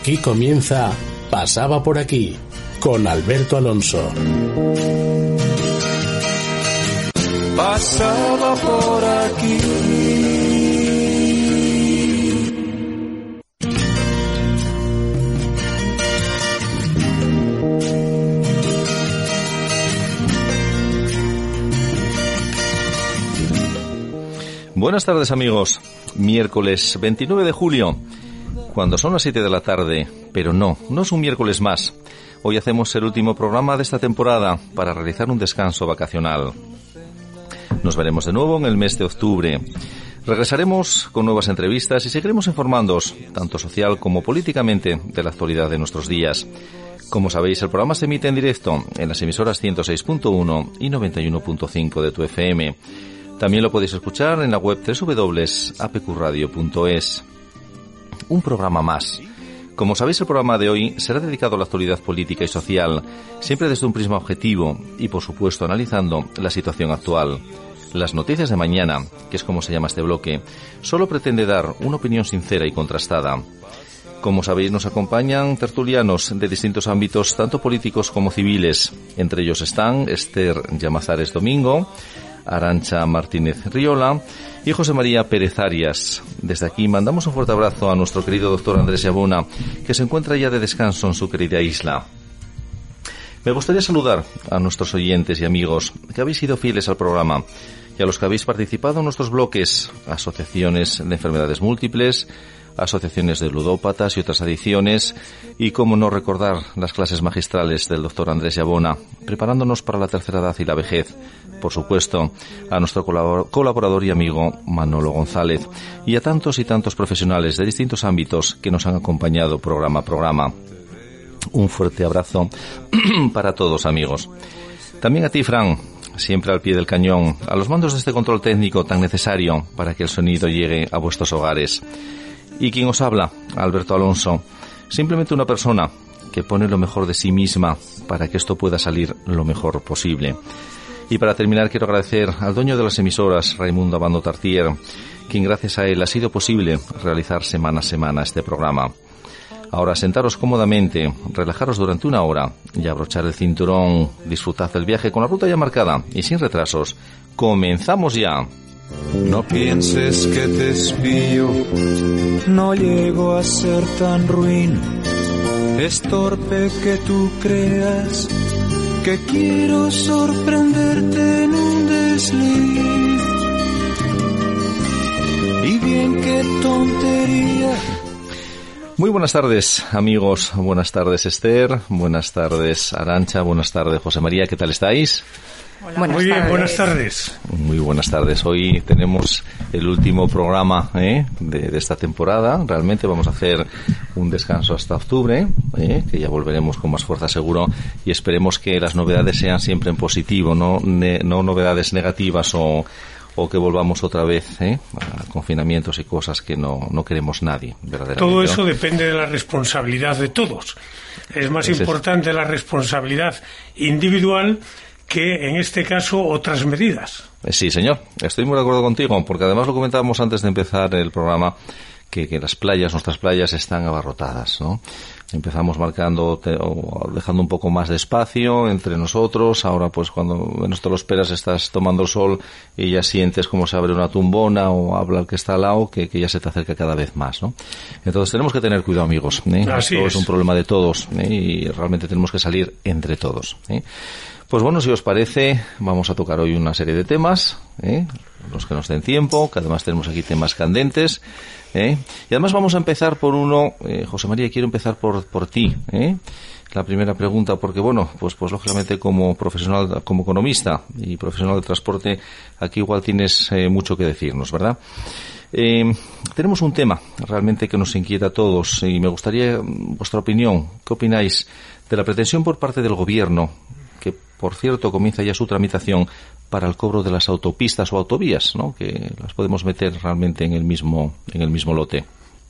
Aquí comienza Pasaba por aquí con Alberto Alonso. Pasaba por aquí. Buenas tardes amigos. Miércoles 29 de julio cuando son las 7 de la tarde, pero no, no es un miércoles más. Hoy hacemos el último programa de esta temporada para realizar un descanso vacacional. Nos veremos de nuevo en el mes de octubre. Regresaremos con nuevas entrevistas y seguiremos informándoos, tanto social como políticamente, de la actualidad de nuestros días. Como sabéis, el programa se emite en directo en las emisoras 106.1 y 91.5 de tu FM. También lo podéis escuchar en la web www.apqradio.es un programa más. Como sabéis, el programa de hoy será dedicado a la actualidad política y social, siempre desde un prisma objetivo y, por supuesto, analizando la situación actual. Las noticias de mañana, que es como se llama este bloque, solo pretende dar una opinión sincera y contrastada. Como sabéis, nos acompañan tertulianos de distintos ámbitos, tanto políticos como civiles. Entre ellos están Esther Llamazares Domingo, Arancha Martínez Riola y José María Pérez Arias. Desde aquí mandamos un fuerte abrazo a nuestro querido doctor Andrés Yabona, que se encuentra ya de descanso en su querida isla. Me gustaría saludar a nuestros oyentes y amigos que habéis sido fieles al programa y a los que habéis participado en nuestros bloques, asociaciones de enfermedades múltiples, asociaciones de ludópatas y otras adicciones, y cómo no recordar las clases magistrales del doctor Andrés Yabona, preparándonos para la tercera edad y la vejez. Por supuesto, a nuestro colaborador y amigo Manolo González, y a tantos y tantos profesionales de distintos ámbitos que nos han acompañado programa a programa. Un fuerte abrazo para todos, amigos. También a ti, Fran, siempre al pie del cañón, a los mandos de este control técnico tan necesario para que el sonido llegue a vuestros hogares. Y quien os habla, Alberto Alonso, simplemente una persona que pone lo mejor de sí misma para que esto pueda salir lo mejor posible. Y para terminar quiero agradecer al dueño de las emisoras, Raimundo Abando Tartier, quien gracias a él ha sido posible realizar semana a semana este programa. Ahora sentaros cómodamente, relajaros durante una hora y abrochar el cinturón, disfrutad del viaje con la ruta ya marcada y sin retrasos. ¡Comenzamos ya! No pienses que te espío, no llego a ser tan ruin. Es torpe que tú creas que quiero sorprenderte en un desliz. Y bien, qué tontería. Muy buenas tardes, amigos. Buenas tardes, Esther. Buenas tardes, Arancha. Buenas tardes, José María. ¿Qué tal estáis? Muy bien, buenas tardes. Muy buenas tardes. Hoy tenemos el último programa ¿eh? de, esta temporada. Realmente vamos a hacer un descanso hasta octubre, ¿eh? que ya volveremos con más fuerza seguro y esperemos que las novedades sean siempre en positivo, no, no novedades negativas o, o que volvamos otra vez ¿eh? a confinamientos y cosas que no, no queremos nadie. Todo eso depende de la responsabilidad de todos. Es más importante la responsabilidad individual que en este caso otras medidas. Sí, señor, estoy muy de acuerdo contigo, porque además lo comentábamos antes de empezar el programa, que, que las playas, nuestras playas están abarrotadas, ¿no? Empezamos marcando, o dejando un poco más de espacio entre nosotros. Ahora, pues, cuando menos te lo esperas, estás tomando el sol y ya sientes como se abre una tumbona o habla el que está al lado, que, que ya se te acerca cada vez más, ¿no? Entonces, tenemos que tener cuidado, amigos. ¿eh? Esto es. un problema de todos ¿eh? y realmente tenemos que salir entre todos. ¿eh? Pues bueno, si os parece, vamos a tocar hoy una serie de temas, ¿eh? los que nos den tiempo, que además tenemos aquí temas candentes. ¿eh? Y además vamos a empezar por uno, eh, José María, quiero empezar por, por ti. ¿eh? La primera pregunta, porque bueno, pues, pues lógicamente como profesional, como economista y profesional de transporte, aquí igual tienes eh, mucho que decirnos, ¿verdad? Tenemos un tema realmente que nos inquieta a todos y me gustaría vuestra opinión. ¿Qué opináis de la pretensión por parte del gobierno por cierto comienza ya su tramitación para el cobro de las autopistas o autovías, ¿no? que las podemos meter realmente en el mismo, en el mismo lote.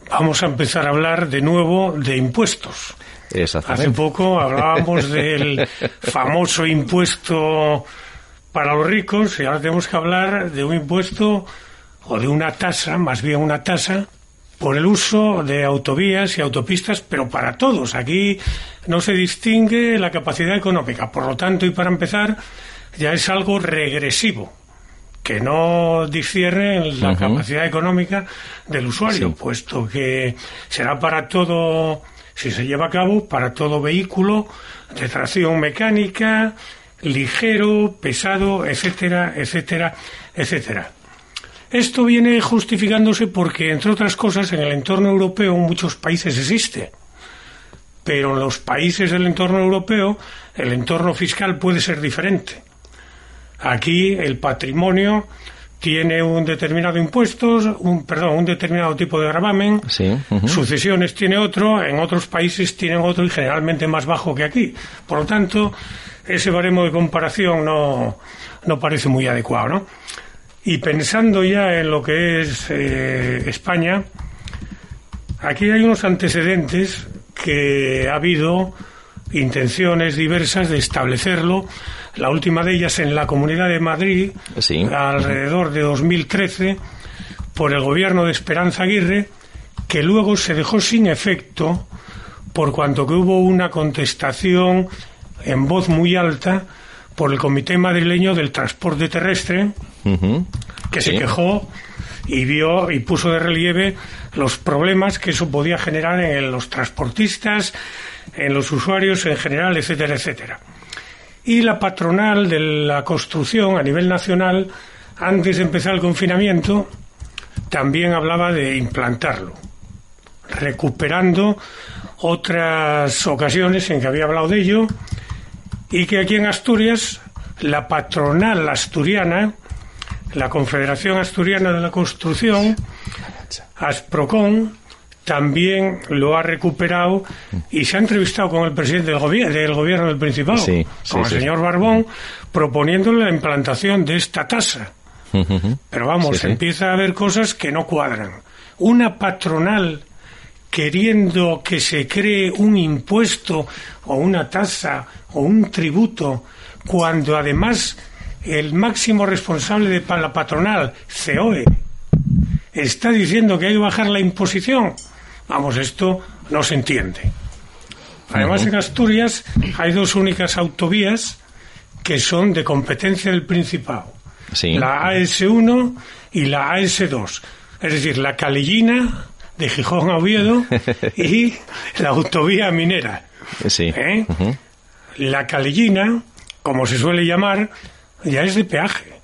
Vamos a empezar a hablar de nuevo de impuestos. Hace poco hablábamos del famoso impuesto para los ricos y ahora tenemos que hablar de un impuesto o de una tasa, más bien una tasa, por el uso de autovías y autopistas, pero para todos. Aquí no se distingue la capacidad económica. Por lo tanto, y para empezar, ya es algo regresivo que no discierne la capacidad económica del usuario, puesto que será para todo, si se lleva a cabo, para todo vehículo de tracción mecánica, ligero, pesado, etcétera, etcétera, etcétera. Esto viene justificándose porque, entre otras cosas, en el entorno europeo muchos países existe. Pero en los países del entorno europeo el entorno fiscal puede ser diferente. Aquí el patrimonio tiene un determinado impuestos, un perdón, un determinado tipo de gravamen, sucesiones tiene otro, en otros países tienen otro y generalmente más bajo que aquí. Por lo tanto, ese baremo de comparación no, no parece muy adecuado, ¿no? Y pensando ya en lo que es eh, España, aquí hay unos antecedentes que ha habido intenciones diversas de establecerlo. La última de ellas en la Comunidad de Madrid, alrededor de 2013, por el gobierno de Esperanza Aguirre, que luego se dejó sin efecto por cuanto que hubo una contestación en voz muy alta por el Comité Madrileño del Transporte Terrestre, que se quejó y vio y puso de relieve los problemas que eso podía generar en los transportistas, en los usuarios en general, etcétera, etcétera. Y la patronal de la construcción a nivel nacional, antes de empezar el confinamiento, también hablaba de implantarlo, recuperando otras ocasiones en que había hablado de ello y que aquí en Asturias la patronal asturiana, la Confederación Asturiana de la Construcción, Asprocon, también lo ha recuperado y se ha entrevistado con el presidente del, del gobierno del Principado, con el señor Barbón, proponiéndole la implantación de esta tasa. Pero vamos, empieza a haber cosas que no cuadran. Una patronal queriendo que se cree un impuesto o una tasa o un tributo, cuando además el máximo responsable de la patronal, COE, está diciendo que hay que bajar la imposición. Vamos, esto no se entiende. Además, en Asturias hay dos únicas autovías que son de competencia del Principado. La AS1 y la AS2. Es decir, la Calillina de Gijón a Oviedo y la autovía minera. ¿Eh? La Calillina, como se suele llamar, ya es de peaje.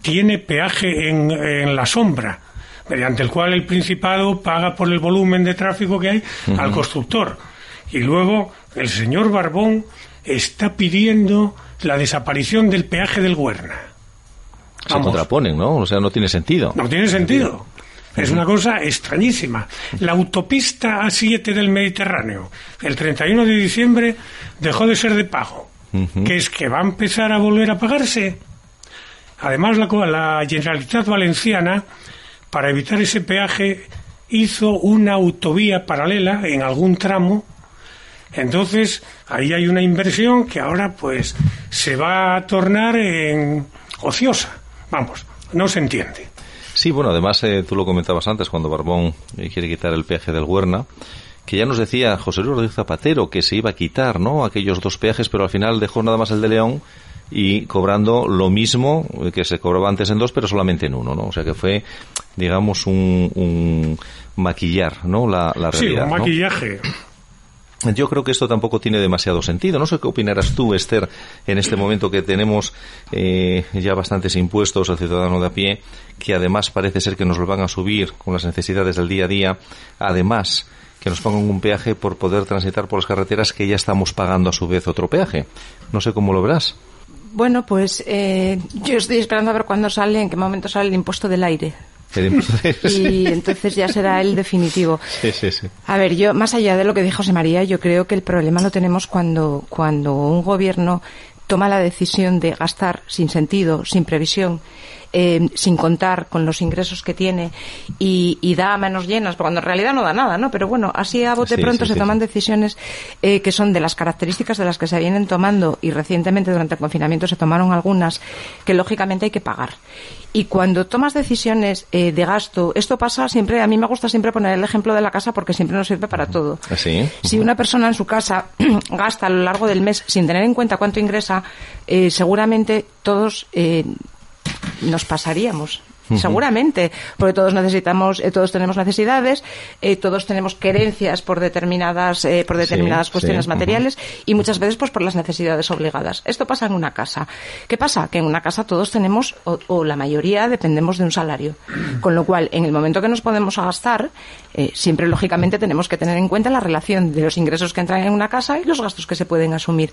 Tiene peaje en, en la sombra mediante el cual el Principado paga por el volumen de tráfico que hay al constructor. Y luego el señor Barbón está pidiendo la desaparición del peaje del Huerna. Se contraponen, ¿no? O sea, no tiene sentido. No tiene sentido. Es una cosa extrañísima. La autopista A7 del Mediterráneo, el 31 de diciembre, dejó de ser de pago. ¿Qué es que va a empezar a volver a pagarse? Además, la, la Generalitat Valenciana para evitar ese peaje, hizo una autovía paralela en algún tramo. Entonces, ahí hay una inversión que ahora pues se va a tornar en ociosa. Vamos, no se entiende. Sí, bueno, además eh, tú lo comentabas antes cuando Barbón eh, quiere quitar el peaje del Huerna, que ya nos decía José Luis Rodríguez Zapatero que se iba a quitar, ¿no? Aquellos dos peajes, pero al final dejó nada más el de León y cobrando lo mismo que se cobraba antes en dos, pero solamente en uno, ¿no? O sea que fue, digamos, un, maquillar, ¿no? La, la realidad. Sí, un maquillaje. Yo creo que esto tampoco tiene demasiado sentido. No sé qué opinarás tú, Esther, en este momento que tenemos eh, ya bastantes impuestos al ciudadano de a pie, que además parece ser que nos lo van a subir con las necesidades del día a día. Además, que nos pongan un peaje por poder transitar por las carreteras que ya estamos pagando a su vez otro peaje. No sé cómo lo verás. Bueno, pues eh, yo estoy esperando a ver cuándo sale, en qué momento sale el impuesto del aire. y entonces ya será el definitivo. Sí, sí, sí. A ver, yo, más allá de lo que dijo José María, yo creo que el problema lo tenemos cuando, cuando un gobierno toma la decisión de gastar sin sentido, sin previsión, eh, sin contar con los ingresos que tiene y, da manos llenas, cuando en realidad no da nada, ¿no? Pero bueno, así a bote pronto se toman decisiones eh, que son de las características de las que se vienen tomando y recientemente durante el confinamiento se tomaron algunas que lógicamente hay que pagar. Y cuando tomas decisiones eh, de gasto, esto pasa siempre, a mí me gusta siempre poner el ejemplo de la casa porque siempre nos sirve para todo. ¿Ah, si una persona en su casa gasta a lo largo del mes sin tener en cuenta cuánto ingresa, eh, seguramente todos eh, nos pasaríamos seguramente, porque todos necesitamos, eh, todos tenemos necesidades, eh, todos tenemos querencias por determinadas, eh, por determinadas cuestiones materiales y muchas veces pues por las necesidades obligadas. Esto pasa en una casa. ¿Qué pasa? Que en una casa todos tenemos, o, la mayoría dependemos de un salario. Con lo cual, en el momento que nos podemos gastar, siempre lógicamente tenemos que tener en cuenta la relación de los ingresos que entran en una casa y los gastos que se pueden asumir.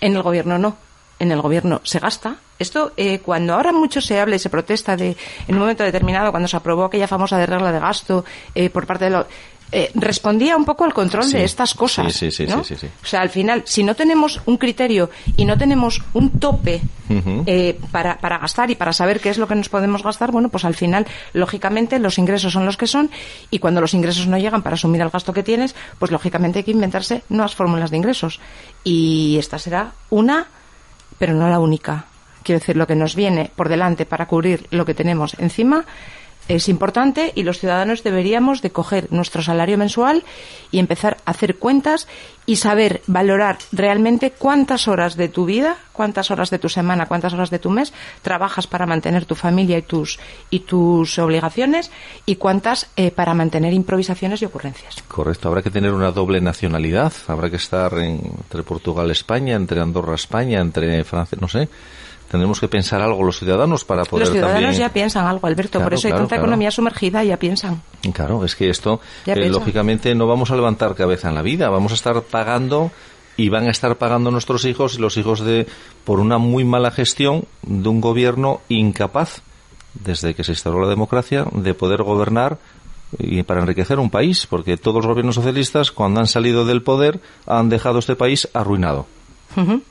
En el gobierno no en el gobierno se gasta. Esto, eh, cuando ahora mucho se habla y se protesta de, en un momento determinado, cuando se aprobó aquella famosa de regla de gasto eh, por parte de los. Eh, respondía un poco al control de estas cosas. Sí, sí, sí, O sea, al final, si no tenemos un criterio y no tenemos un tope para, para gastar y para saber qué es lo que nos podemos gastar, bueno, pues al final, lógicamente, los ingresos son los que son y cuando los ingresos no llegan para asumir el gasto que tienes, pues lógicamente hay que inventarse nuevas fórmulas de ingresos. Y esta será una pero no la única. Quiero decir, lo que nos viene por delante para cubrir lo que tenemos encima es importante y los ciudadanos deberíamos de coger nuestro salario mensual y empezar a hacer cuentas y saber valorar realmente cuántas horas de tu vida, cuántas horas de tu semana, cuántas horas de tu mes trabajas para mantener tu familia y tus y tus obligaciones y cuántas eh, para mantener improvisaciones y ocurrencias. Correcto, habrá que tener una doble nacionalidad, habrá que estar entre Portugal España, entre Andorra España, entre Francia, no sé tendremos que pensar algo los ciudadanos para poder Los ciudadanos ya piensan algo, Alberto, por eso hay tanta economía sumergida, ya piensan. Claro, es que esto, eh, lógicamente, no vamos a levantar cabeza en la vida, vamos a estar pagando y van a estar pagando nuestros hijos y los hijos de por una muy mala gestión de un gobierno incapaz desde que se instauró la democracia de poder gobernar y para enriquecer un país, porque todos los gobiernos socialistas cuando han salido del poder han dejado este país arruinado.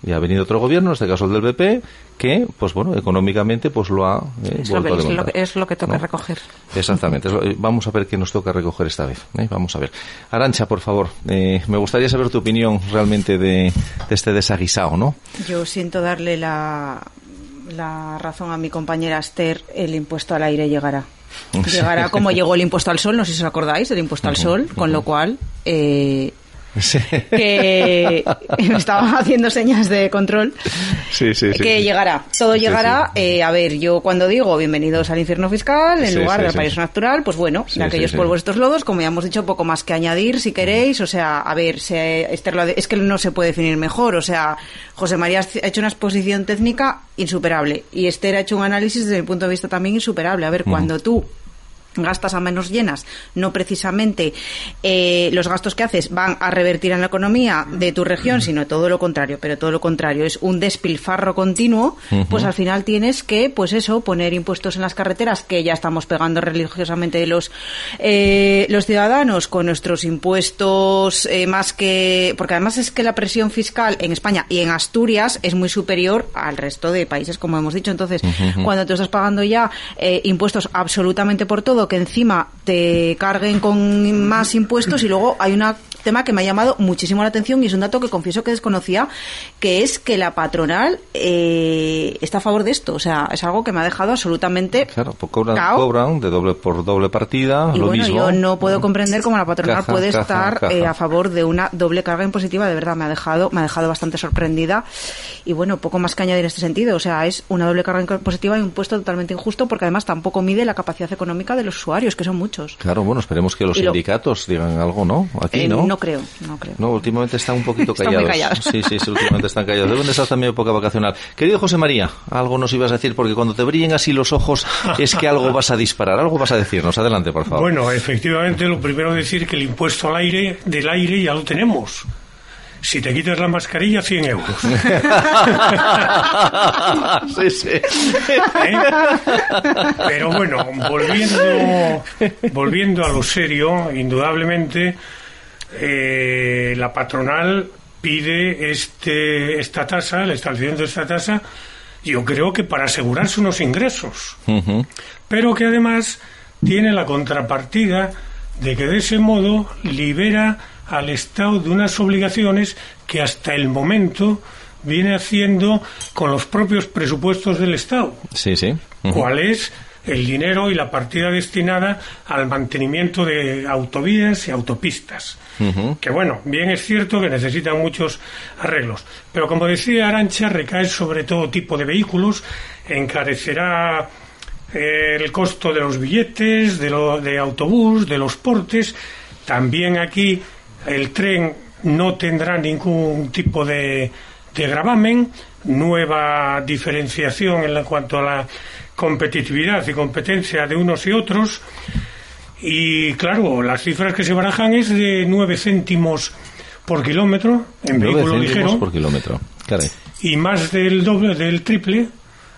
Y ha venido otro gobierno, en este caso el del BP, que, pues bueno, económicamente pues lo ha eh, es, lo que, es, lo que, toca recoger. Exactamente. vamos a ver qué nos toca recoger esta vez. ¿eh? Vamos a ver. Arancha, por favor, eh, me gustaría saber tu opinión realmente de, este desaguisado, ¿no? Yo siento darle la, la razón a mi compañera Esther, el impuesto al aire llegará. Llegará como llegó el impuesto al sol, no sé si os acordáis, el impuesto al sol, con lo cual eh, que me estaba haciendo señas de control. que llegará, todo llegará. Eh, a ver, yo cuando digo bienvenidos al infierno fiscal, en lugar del paraíso natural, pues bueno, de aquellos polvos estos lodos, como ya hemos dicho, poco más que añadir si queréis. O sea, a ver, se, es que no se puede definir mejor. O sea, José María ha hecho una exposición técnica insuperable y Esther ha hecho un análisis desde mi punto de vista también insuperable. A ver, cuando tú gastas a menos llenas, no precisamente eh, los gastos que haces van a revertir en la economía de tu región, sino todo lo contrario, pero todo lo contrario, es un despilfarro continuo, pues al final tienes que, pues eso, poner impuestos en las carreteras que ya estamos pegando religiosamente los, eh, los ciudadanos con nuestros impuestos eh, más que, porque además es que la presión fiscal en España y en Asturias es muy superior al resto de países, como hemos dicho, entonces cuando tú estás pagando ya impuestos absolutamente por todo, que encima te carguen con más impuestos y luego hay un tema que me ha llamado muchísimo la atención y es un dato que confieso que desconocía, que es que la patronal eh, está a favor de esto. O sea, es algo que me ha dejado absolutamente. Claro, pues cobran, de doble por doble partida. Y bueno, yo no puedo comprender cómo la patronal puede estar eh, a favor de una doble carga impositiva. De verdad, me ha dejado, me ha dejado bastante sorprendida. Y bueno, poco más que añadir en este sentido. O sea, es una doble carga impositiva y un puesto totalmente injusto porque además tampoco mide la capacidad económica de los usuarios, que son muchos. Claro, bueno, esperemos que los sindicatos digan algo, ¿no? Aquí, eh, ¿no? No creo, no creo. No, últimamente están un poquito callados. Sí, sí, sí, últimamente están callados. Deben de estar también época vacacional. Querido José María, algo nos ibas a decir, porque cuando te brillen así los ojos es que algo vas a disparar, algo vas a decirnos. Adelante, por favor. Bueno, efectivamente, lo primero es decir que el impuesto al aire, del aire ya lo tenemos si te quitas la mascarilla, 100 euros. sí, sí. ¿Eh? Pero bueno, volviendo, volviendo a lo serio, indudablemente, eh, la patronal pide este, esta tasa, el establecimiento de esta tasa, yo creo que para asegurarse unos ingresos, pero que además tiene la contrapartida de que de ese modo libera al Estado de unas obligaciones que hasta el momento viene haciendo con los propios presupuestos del Estado. Sí, sí. ¿Cuál es el dinero y la partida destinada al mantenimiento de autovías y autopistas? Que bueno, bien es cierto que necesitan muchos arreglos, pero como decía Arancha, recae sobre todo tipo de vehículos, encarecerá eh, el costo de los billetes, de, lo, de autobús, de los portes. También aquí el tren no tendrá ningún tipo de, de gravamen, nueva diferenciación en cuanto a la competitividad y competencia de unos y otros. Y claro, las cifras que se barajan es de 9 céntimos por kilómetro en vehículo ligero. por kilómetro, Y más del doble, del triple,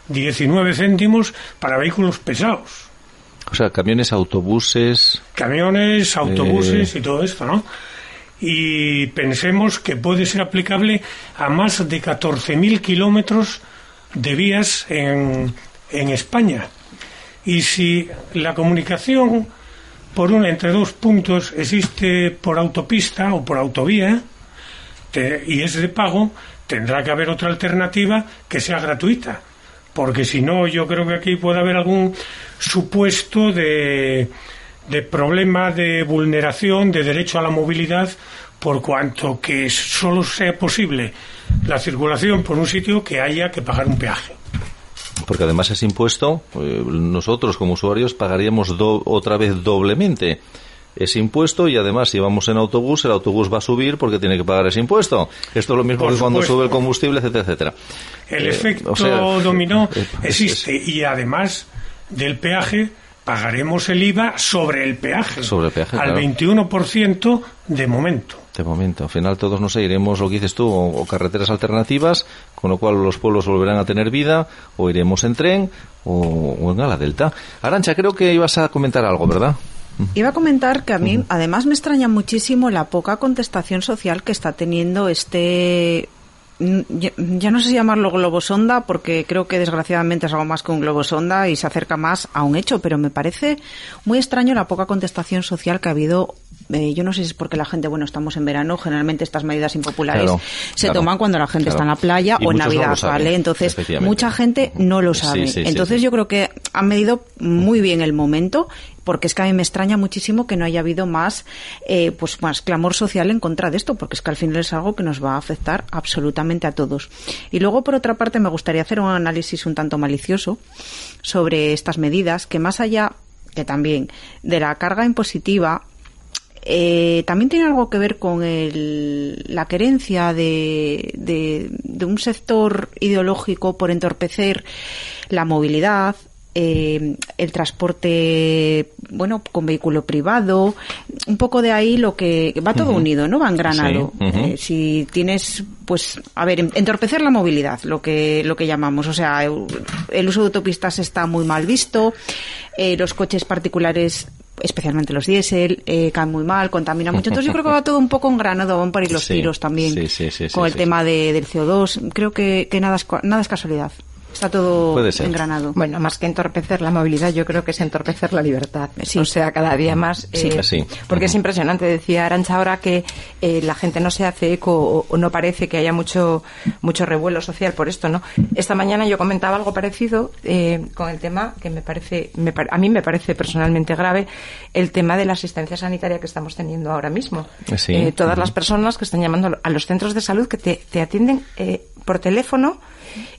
19 céntimos para vehículos pesados. O sea, camiones, autobuses. Camiones, autobuses eh, y todo esto, ¿no? y pensemos que puede ser aplicable a más de 14.000 kilómetros de vías en, en España. Y si la comunicación por una entre dos puntos existe por autopista o por autovía y es de pago, tendrá que haber otra alternativa que sea gratuita. Porque si no, yo creo que aquí puede haber algún supuesto de, de problema de vulneración de derecho a la movilidad por cuanto que solo sea posible la circulación por un sitio que haya que pagar un peaje. Porque además ese impuesto, eh, nosotros como usuarios pagaríamos otra vez doblemente ese impuesto y además si vamos en autobús, el autobús va a subir porque tiene que pagar ese impuesto. Esto es lo mismo que cuando sube el combustible, etcétera, etcétera. El eh, efecto dominó eh, existe y además del peaje pagaremos el IVA sobre el peaje, sobre el peaje al 21% de momento. De momento, al final todos nos iremos, lo que dices tú, o, carreteras alternativas, con lo cual los pueblos volverán a tener vida, o iremos en tren, o, en la delta. Arancha, creo que ibas a comentar algo, ¿verdad? Iba a comentar que a mí, además, me extraña muchísimo la poca contestación social que está teniendo este ya, no sé si llamarlo globosonda porque creo que desgraciadamente es algo más que un globosonda y se acerca más a un hecho, pero me parece muy extraño la poca contestación social que ha habido. Eh, yo no sé si es porque la gente, bueno, estamos en verano, generalmente estas medidas impopulares se toman cuando la gente está en la playa o en Navidad, ¿vale? Entonces, mucha gente no lo sabe. Entonces, yo creo que han medido muy bien el momento porque es que a mí me extraña muchísimo que no haya habido más, eh, pues más clamor social en contra de esto, porque es que al final es algo que nos va a afectar absolutamente a todos. Y luego, por otra parte, me gustaría hacer un análisis un tanto malicioso sobre estas medidas, que más allá que también de la carga impositiva eh, también tiene algo que ver con el, la querencia de, un sector ideológico por entorpecer la movilidad, eh, el transporte, bueno, con vehículo privado, un poco de ahí lo que va todo unido, ¿no? Va engranado. Eh, si tienes, pues, a ver, entorpecer la movilidad, lo que lo que llamamos, o sea, el uso de autopistas está muy mal visto, eh, los coches particulares especialmente los diésel, eh, caen muy mal, contaminan mucho. Entonces yo creo que va todo un poco engranado, van por ir los tiros también con el tema de, del CO2. Creo que, que nada, es, nada es casualidad. Está todo engranado. Bueno, más que entorpecer la movilidad, yo creo que es entorpecer la libertad. O sea, cada día más. Eh, porque es impresionante. Decía Arancha ahora que eh, la gente no se hace eco o, no parece que haya mucho, mucho revuelo social por esto, ¿no? Esta mañana yo comentaba algo parecido eh, con el tema que me parece, a mí me parece personalmente grave, el tema de la asistencia sanitaria que estamos teniendo ahora mismo. todas las personas que están llamando a los centros de salud que te, te atienden por teléfono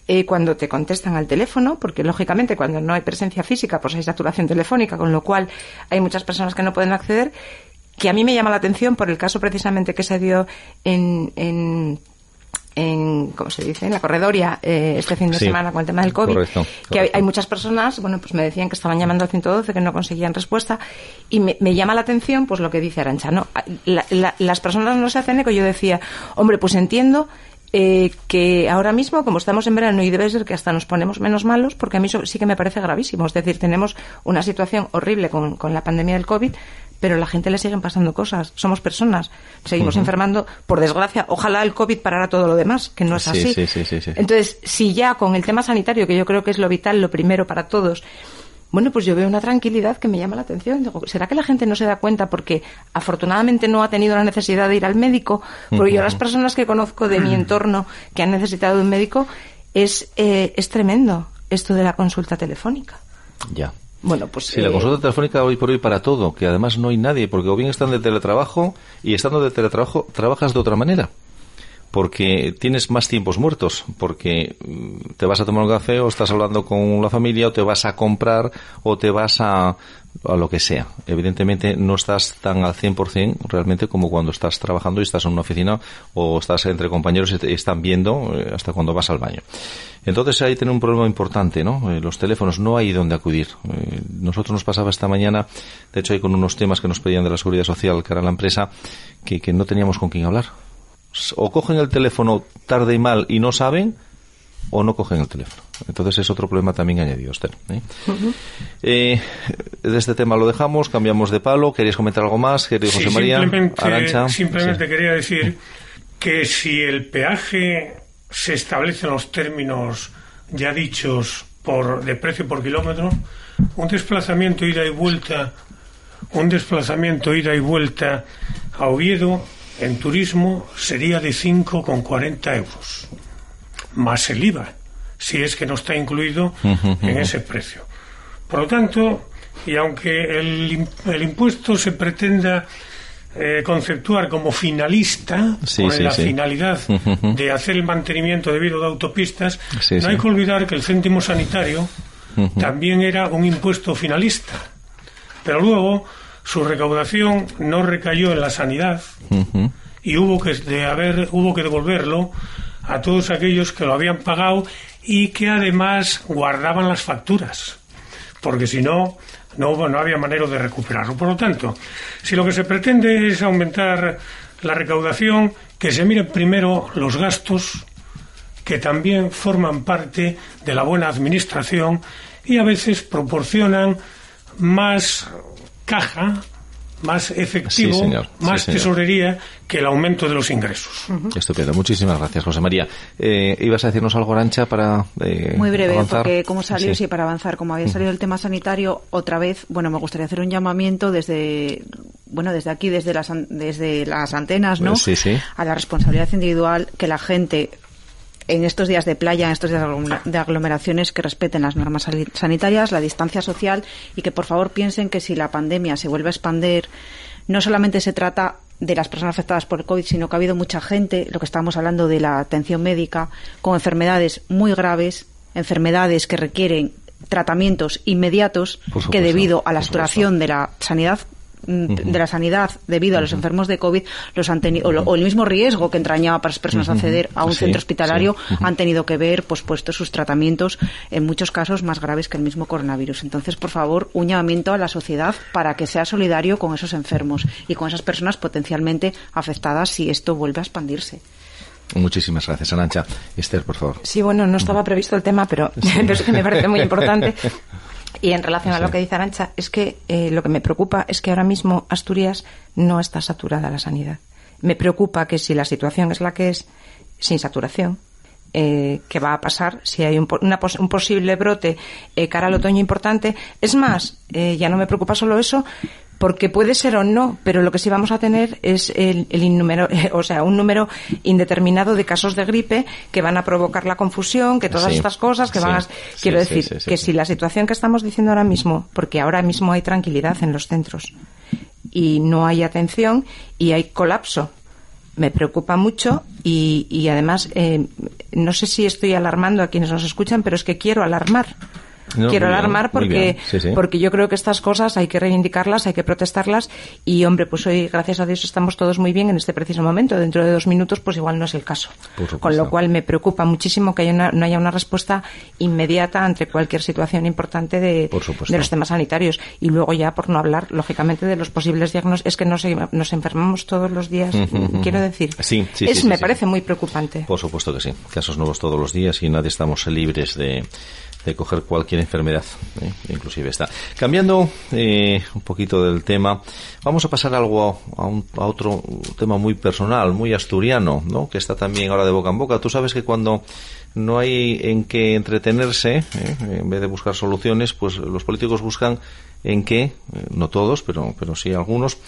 eh, cuando te contestan al teléfono, porque lógicamente cuando no hay presencia física, pues hay saturación telefónica, con lo cual hay muchas personas que no pueden acceder, que a mí me llama la atención por el caso precisamente que se dio en, en en, ¿cómo se dice?, en la corredoria eh, este fin de semana con el tema del COVID, que hay, muchas personas, bueno, pues me decían que estaban llamando al 112, que no conseguían respuesta, y me, llama la atención, pues lo que dice Arancha, ¿no? las personas no se hacen eco, yo decía, hombre, pues entiendo eh, que ahora mismo, como estamos en verano y debe ser que hasta nos ponemos menos malos, porque a mí eso sí que me parece gravísimo. Es decir, tenemos una situación horrible con, con la pandemia del COVID, pero a la gente le siguen pasando cosas. Somos personas, seguimos enfermando. Por desgracia, ojalá el COVID parara todo lo demás, que no es así. Sí, sí, sí, Entonces, si ya con el tema sanitario, que yo creo que es lo vital, lo primero para todos, bueno, pues yo veo una tranquilidad que me llama la atención. Digo, ¿será que la gente no se da cuenta porque afortunadamente no ha tenido la necesidad de ir al médico? Porque yo las personas que conozco de mi entorno que han necesitado de un médico es, eh, es tremendo esto de la consulta telefónica. Ya. Bueno, pues. Sí, la eh, consulta telefónica hoy por hoy para todo, que además no hay nadie, porque o bien están de teletrabajo y estando de teletrabajo trabajas de otra manera. Porque tienes más tiempos muertos, porque mm, te vas a tomar un café o estás hablando con la familia o te vas a comprar o te vas a, a lo que sea. Evidentemente no estás tan al 100% realmente como cuando estás trabajando y estás en una oficina o estás entre compañeros y te están viendo eh, hasta cuando vas al baño. Entonces ahí tiene un problema importante, ¿no? Eh, los teléfonos, no hay donde acudir. Eh, nosotros nos pasaba esta mañana, de hecho hay con unos temas que nos pedían de la seguridad social, que era la empresa, que, que no teníamos con quién hablar. O cogen el teléfono tarde y mal y no saben, o no cogen el teléfono. Entonces es otro problema también añadido, Esther. ¿eh? Eh, de este tema lo dejamos, cambiamos de palo. ¿Queréis comentar algo más, querido Sí, José María? simplemente, Arancha. simplemente Sí. quería decir que si el peaje se establece en los términos ya dichos por de precio por kilómetro, un desplazamiento ida y vuelta, un desplazamiento ida y vuelta a Oviedo en turismo sería de 5,40 euros, más el IVA, si es que no está incluido en ese precio. Por lo tanto, y aunque el, el impuesto se pretenda eh, conceptuar como finalista, Sí, con sí, la sí. finalidad de hacer el mantenimiento debido de autopistas, no hay que olvidar que el céntimo sanitario también era un impuesto finalista. Pero luego su recaudación no recayó en la sanidad y hubo que de haber hubo que devolverlo a todos aquellos que lo habían pagado y que además guardaban las facturas porque si no no hubo- no había manera de recuperarlo. Por lo tanto si lo que se pretende es aumentar la recaudación que se miren primero los gastos que también forman parte de la buena administración y a veces proporcionan más caja, más efectivo, Sí, señor. Sí, más señor. tesorería que el aumento de los ingresos. Estupendo. Muchísimas gracias, José María. Eh, ¿Ibas a decirnos algo, Arancha, para eh, Muy breve, avanzar? porque como salió, Sí. sí. para avanzar, como había salido el tema sanitario, otra vez, bueno, me gustaría hacer un llamamiento desde, bueno, desde aquí, desde las, an- desde las antenas, ¿no? Pues sí, sí. A la responsabilidad individual, que la gente en estos días de playa, en estos días de aglom- de aglomeraciones, que respeten las normas sanitarias, la distancia social y que por favor piensen que si la pandemia se vuelve a expandir, no solamente se trata de las personas afectadas por el COVID, sino que ha habido mucha gente, lo que estábamos hablando de la atención médica, con enfermedades muy graves, enfermedades que requieren tratamientos inmediatos supuesto, que debido a la saturación de la sanidad de la sanidad debido a los enfermos de COVID los han tenido o, lo- o el mismo riesgo que entrañaba para las personas acceder a un Sí, centro hospitalario sí. Han tenido que ver pospuestos sus tratamientos en muchos casos más graves que el mismo coronavirus. Entonces, por favor, un llamamiento a la sociedad para que sea solidario con esos enfermos y con esas personas potencialmente afectadas si esto vuelve a expandirse. Muchísimas gracias, Arancha. Esther, por favor. Sí, bueno, no estaba previsto el tema, pero, pero es que me parece muy importante. Y en relación a lo que dice Arancha, es que eh, lo que me preocupa es que ahora mismo Asturias no está saturada la sanidad. Me preocupa que si la situación es la que es, sin saturación, eh, que va a pasar si hay un, una un posible brote eh, cara al otoño importante. Es más, eh, ya no me preocupa solo eso, porque puede ser o no, pero lo que sí vamos a tener es el, el innúmero, o sea, un número indeterminado de casos de gripe que van a provocar la confusión, que todas Sí, estas cosas que van a... Quiero sí, decir que si la situación que estamos diciendo ahora mismo, porque ahora mismo hay tranquilidad en los centros y no hay atención y hay colapso, me preocupa mucho y, y además eh, no sé si estoy alarmando a quienes nos escuchan, pero es que quiero alarmar. No, quiero bien, alarmar porque, bien. Sí, sí. porque yo creo que estas cosas hay que reivindicarlas, hay que protestarlas y, hombre, pues hoy, gracias a Dios, estamos todos muy bien en este preciso momento. Dentro de dos minutos, pues igual no es el caso. Con lo cual me preocupa muchísimo que haya una- no haya una respuesta inmediata ante cualquier situación importante de, de los temas sanitarios. Y luego ya, por no hablar, lógicamente, de los posibles diagnósticos. Es que nos, nos enfermamos todos los días, quiero decir. Sí, sí, es, sí, me parece muy preocupante. Por supuesto que sí. Casos nuevos todos los días y nadie estamos libres de, de coger cualquier enfermedad, ¿eh? inclusive esta. Cambiando eh, un poquito del tema, vamos a pasar algo a, un, a, otro tema muy personal, muy asturiano, ¿no? que está también ahora de boca en boca. Tú sabes que cuando no hay en qué entretenerse, ¿eh? en vez de buscar soluciones, pues los políticos buscan en qué, no todos, pero, pero sí algunos,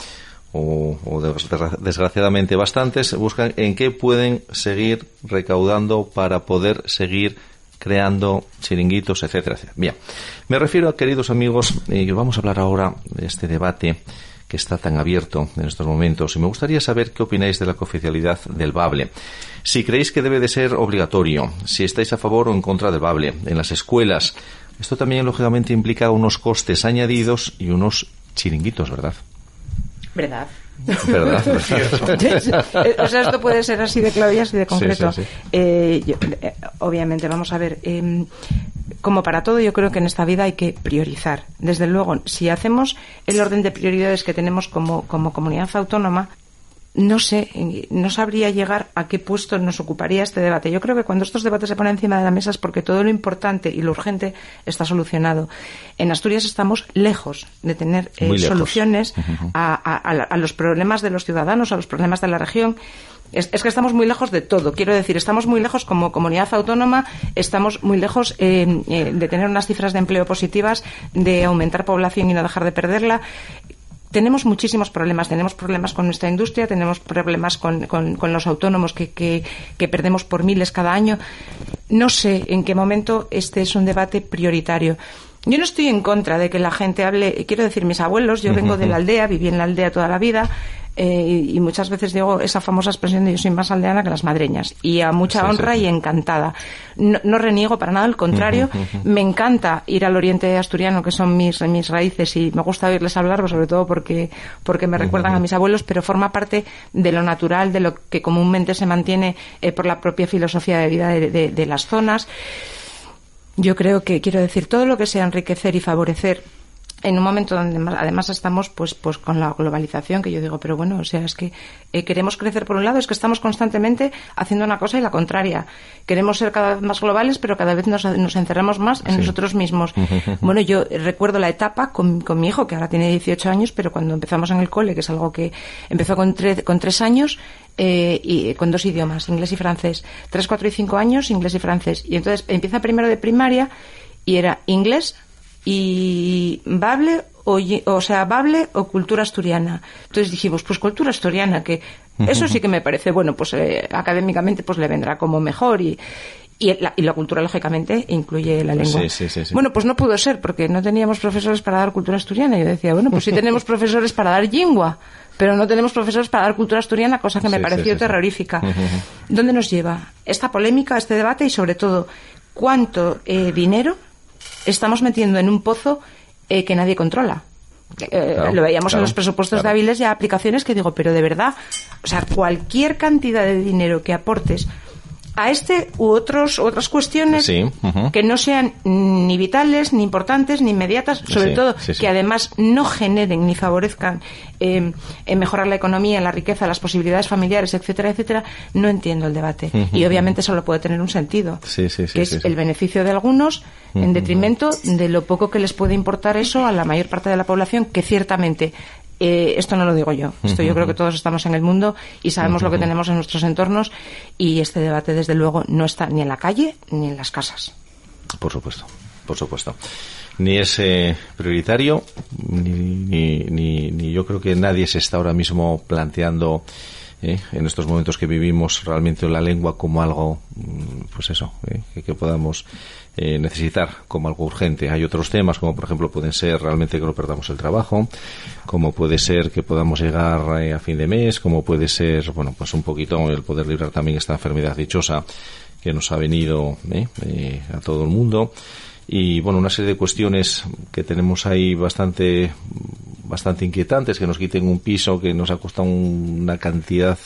o, o, desgraciadamente bastantes, buscan en qué pueden seguir recaudando para poder seguir creando chiringuitos, etcétera, etcétera. Bien, me refiero a queridos amigos, y vamos a hablar ahora de este debate que está tan abierto en estos momentos y me gustaría saber qué opináis de la cooficialidad del Bable. Si creéis que debe de ser obligatorio, si estáis a favor o en contra del Bable en las escuelas. Esto también lógicamente implica unos costes añadidos y unos chiringuitos, ¿verdad? ¿Verdad? ¿Verdad? o sea, esto puede ser así de claro y así de concreto. Sí, sí, sí. Eh, yo, eh, obviamente, vamos a ver. Eh, como para todo, yo creo que en esta vida hay que priorizar. Desde luego, si hacemos el orden de prioridades que tenemos como, como comunidad autónoma, no sé, no sabría llegar a qué puesto nos ocuparía este debate. Yo creo que cuando estos debates se ponen encima de la mesa es porque todo lo importante y lo urgente está solucionado. En Asturias estamos lejos de tener eh, soluciones uh -huh. a, a, a, los problemas de los ciudadanos, a los problemas de la región. Es, es, que estamos muy lejos de todo. Quiero decir, estamos muy lejos como comunidad autónoma, estamos muy lejos eh, eh, de tener unas cifras de empleo positivas, de aumentar población y no dejar de perderla tenemos muchísimos problemas. Tenemos problemas con nuestra industria, tenemos problemas con, con, con los autónomos que, que, que, perdemos por miles cada año. No sé en qué momento este es un debate prioritario. Yo no estoy en contra de que la gente hable, quiero decir, mis abuelos, yo vengo de la aldea, viví en la aldea toda la vida, eh, y muchas veces digo esa famosa expresión de yo soy más aldeana que las madreñas y a mucha sí, honra sí, sí. y encantada no, no, reniego para nada al contrario uh -huh, uh -huh. me encanta ir al oriente asturiano que son mis, mis raíces y me gusta oírles hablar pues sobre todo porque porque me recuerdan uh -huh. a mis abuelos pero forma parte de lo natural de lo que comúnmente se mantiene eh, por la propia filosofía de vida de, de, de las zonas yo creo que quiero decir todo lo que sea enriquecer y favorecer en un momento donde además estamos pues pues con la globalización que yo digo pero bueno o sea es que eh, queremos crecer por un lado es que estamos constantemente haciendo una cosa y la contraria. Queremos ser cada vez más globales pero cada vez nos, nos encerramos más en sí. nosotros mismos. Bueno yo recuerdo la etapa con, con, mi hijo que ahora tiene 18 años pero cuando empezamos en el cole que es algo que empezó con, tre con tres años eh, y con dos idiomas inglés y francés. Tres cuatro y cinco años inglés y francés. Y entonces empieza primero de primaria y era inglés y Bable o, o sea, Bable o cultura asturiana. Entonces dijimos, pues cultura asturiana, que eso sí que me parece, bueno, pues eh, académicamente pues le vendrá como mejor y, y la, y la, cultura, lógicamente, incluye la lengua. Sí, sí, sí, Bueno, pues no pudo ser, porque no teníamos profesores para dar cultura asturiana. Yo decía, bueno, pues sí tenemos profesores para dar lingua, pero no tenemos profesores para dar cultura asturiana, cosa que me pareció terrorífica. ¿Dónde nos lleva esta polémica, este debate y, sobre todo, cuánto eh, dinero estamos metiendo en un pozo eh, que nadie controla. Eh, claro, lo veíamos claro, en los presupuestos claro. de hábiles y aplicaciones que digo, pero de verdad, o sea, cualquier cantidad de dinero que aportes a este u otros otras cuestiones sí, uh -huh. que no sean ni vitales, ni importantes, ni inmediatas, sobre sí, todo sí, que además no generen ni favorezcan eh, en mejorar la economía, la riqueza, las posibilidades familiares, etcétera, etcétera, no entiendo el debate. Uh -huh. Y obviamente solo puede tener un sentido, que es el beneficio de algunos en detrimento de lo poco que les puede importar eso a la mayor parte de la población, que ciertamente eh, esto no lo digo yo. Esto yo creo que todos estamos en el mundo y sabemos lo que tenemos en nuestros entornos y este debate, desde luego, no está ni en la calle ni en las casas. Por supuesto, por supuesto. Ni es eh, prioritario, ni, ni, ni, ni, yo creo que nadie se está ahora mismo planteando eh, en estos momentos que vivimos realmente la lengua como algo, mm, pues eso, eh, que, que podamos eh, necesitar como algo urgente. Hay otros temas, como por ejemplo pueden ser realmente que no perdamos el trabajo, como puede ser que podamos llegar eh, a fin de mes, como puede ser, bueno, pues un poquito el poder librar también esta enfermedad dichosa que nos ha venido eh, eh, a todo el mundo. Y bueno, una serie de cuestiones que tenemos ahí bastante, bastante inquietantes, que nos quiten un piso que nos ha costado una cantidad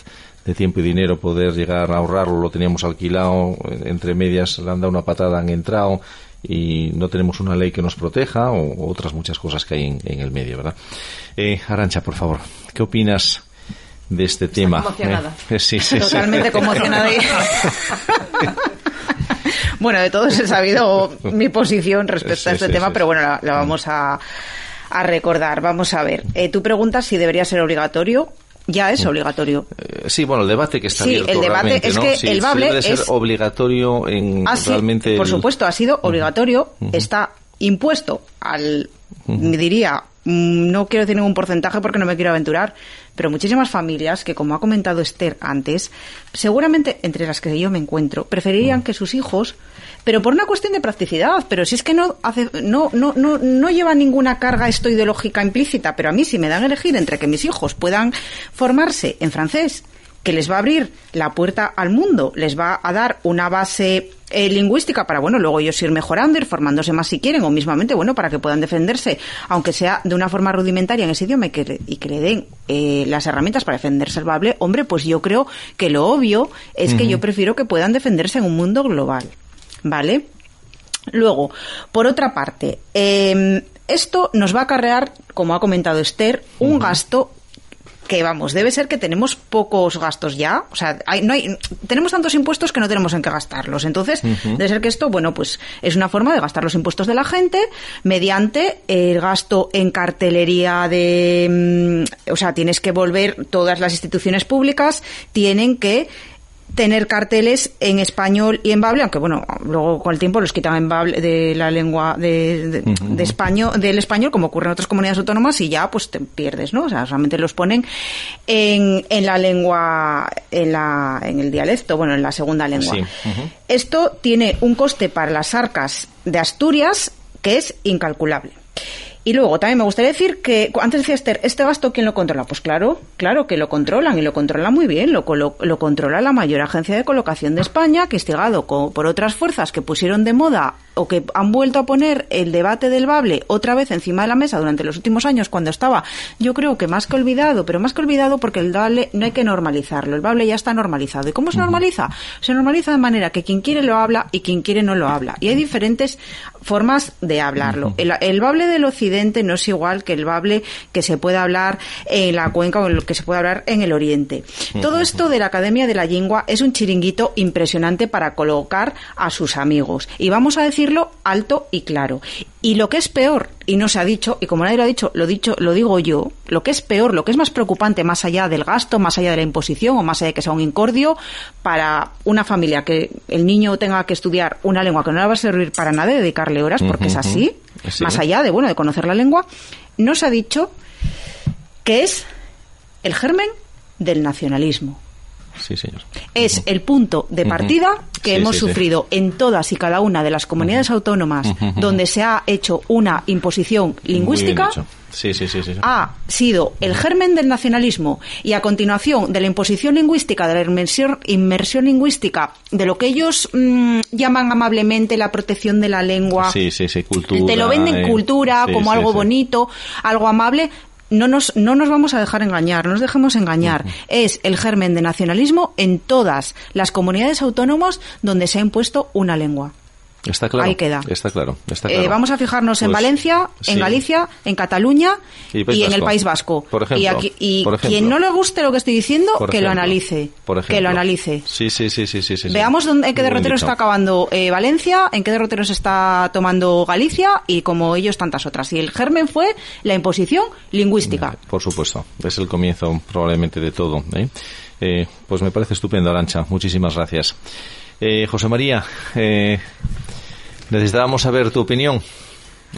de tiempo y dinero poder llegar a ahorrarlo, lo teníamos alquilado, entre medias le han dado una patada, han entrado y no tenemos una ley que nos proteja o, o otras muchas cosas que hay en, en el medio, ¿verdad? Eh, Arancha, por favor, ¿qué opinas de este Está tema? Conmocionada. Eh, sí, sí, Totalmente sí. conmocionada. bueno, de todos he sabido mi posición respecto a este tema, pero bueno, la, vamos a, a, recordar. Vamos a ver. Eh, tú preguntas si debería ser obligatorio ya es obligatorio. Eh, sí, bueno, el debate que está sí, el debate es que el bable debe ser obligatorio en realmente. Por supuesto, ha sido obligatorio, está impuesto al, diría, mm, no quiero decir ningún porcentaje porque no me quiero aventurar, pero muchísimas familias que, como ha comentado Esther antes, seguramente entre las que yo me encuentro, preferirían que sus hijos, pero por una cuestión de practicidad, pero si es que no hace, no, no, no, no lleva ninguna carga esto ideológica implícita, pero a mí si me dan a elegir entre que mis hijos puedan formarse en francés que les va a abrir la puerta al mundo, les va a dar una base eh, lingüística para, bueno, luego ellos ir mejorando, ir formándose más si quieren, o mismamente, bueno, para que puedan defenderse, aunque sea de una forma rudimentaria en ese idioma y que, y que le den eh, las herramientas para defenderse el hombre, pues yo creo que lo obvio es que yo prefiero que puedan defenderse en un mundo global, ¿vale? Luego, por otra parte, em, esto nos va a acarrear, como ha comentado Esther, un gasto que vamos, debe ser que tenemos pocos gastos ya, o sea, no hay, tenemos tantos impuestos que no tenemos en qué gastarlos. Entonces, debe ser que esto, bueno, pues es una forma de gastar los impuestos de la gente mediante el gasto en cartelería de, mm, o sea, tienes que volver, todas las instituciones públicas tienen que tener carteles en español y en bable, aunque bueno, luego con el tiempo los quitan en bable de la lengua de, español, del español, como ocurre en otras comunidades autónomas, y ya pues te pierdes, ¿no? O sea, solamente los ponen en, en la lengua, en, la, en el dialecto, bueno, en la segunda lengua. Esto tiene un coste para las arcas de Asturias que es incalculable. Y luego también me gustaría decir que, antes decía Esther, ¿este gasto quién lo controla? Pues claro, claro que lo controlan y lo controla muy bien. Lo, lo, controla la mayor agencia de colocación de España, que instigado por otras fuerzas que pusieron de moda o que han vuelto a poner el debate del bable otra vez encima de la mesa durante los últimos años cuando estaba, yo creo que más que olvidado, pero más que olvidado porque el bable no hay que normalizarlo. El bable ya está normalizado. ¿Y cómo se normaliza? Se normaliza de manera que quien quiere lo habla y quien quiere no lo habla. Y hay diferentes formas de hablarlo. El, el bable del occidente no es igual que el bable que se puede hablar en la cuenca o el que se puede hablar en el oriente. Todo esto de la Academia de la Lengua es un chiringuito impresionante para colocar a sus amigos. Y vamos a decirlo alto y claro. Y lo que es peor, y no se ha dicho, y como nadie lo ha dicho, lo dicho, lo digo yo, lo que es peor, lo que es más preocupante más allá del gasto, más allá de la imposición o más allá de que sea un incordio para una familia que el niño tenga que estudiar una lengua que no le va a servir para nada, dedicarle horas, porque es así, más allá de bueno de conocer la lengua, no se ha dicho que es el germen del nacionalismo. Sí, señor. Es el punto de partida que hemos sufrido en todas y cada una de las comunidades autónomas donde se ha hecho una imposición lingüística. Sí, sí, sí, ha sido el germen del nacionalismo y a continuación de la imposición lingüística, de la inmersión, inmersión lingüística, de lo que ellos mm, llaman amablemente la protección de la lengua. Sí, sí, sí, cultura. Te lo venden eh, cultura como algo bonito, algo amable, no nos, no nos vamos a dejar engañar, no nos dejemos engañar. Es el germen de nacionalismo en todas las comunidades autónomas donde se ha impuesto una lengua. Está claro. Ahí queda. Está claro. Eh, vamos a fijarnos en pues, Valencia, en Galicia, en Cataluña y, en el País Vasco. Por ejemplo, y, quien no le guste lo que estoy diciendo, que lo analice. que lo analice. Sí, sí, sí, sí, sí. Veamos dónde, en qué derrotero está acabando eh, Valencia, en qué derrotero se está tomando Galicia y como ellos tantas otras. Y el germen fue la imposición lingüística. Por supuesto. Es el comienzo probablemente de todo. ¿eh? pues me parece estupendo, Arancha. Muchísimas gracias. Eh, José María, eh, necesitábamos saber tu opinión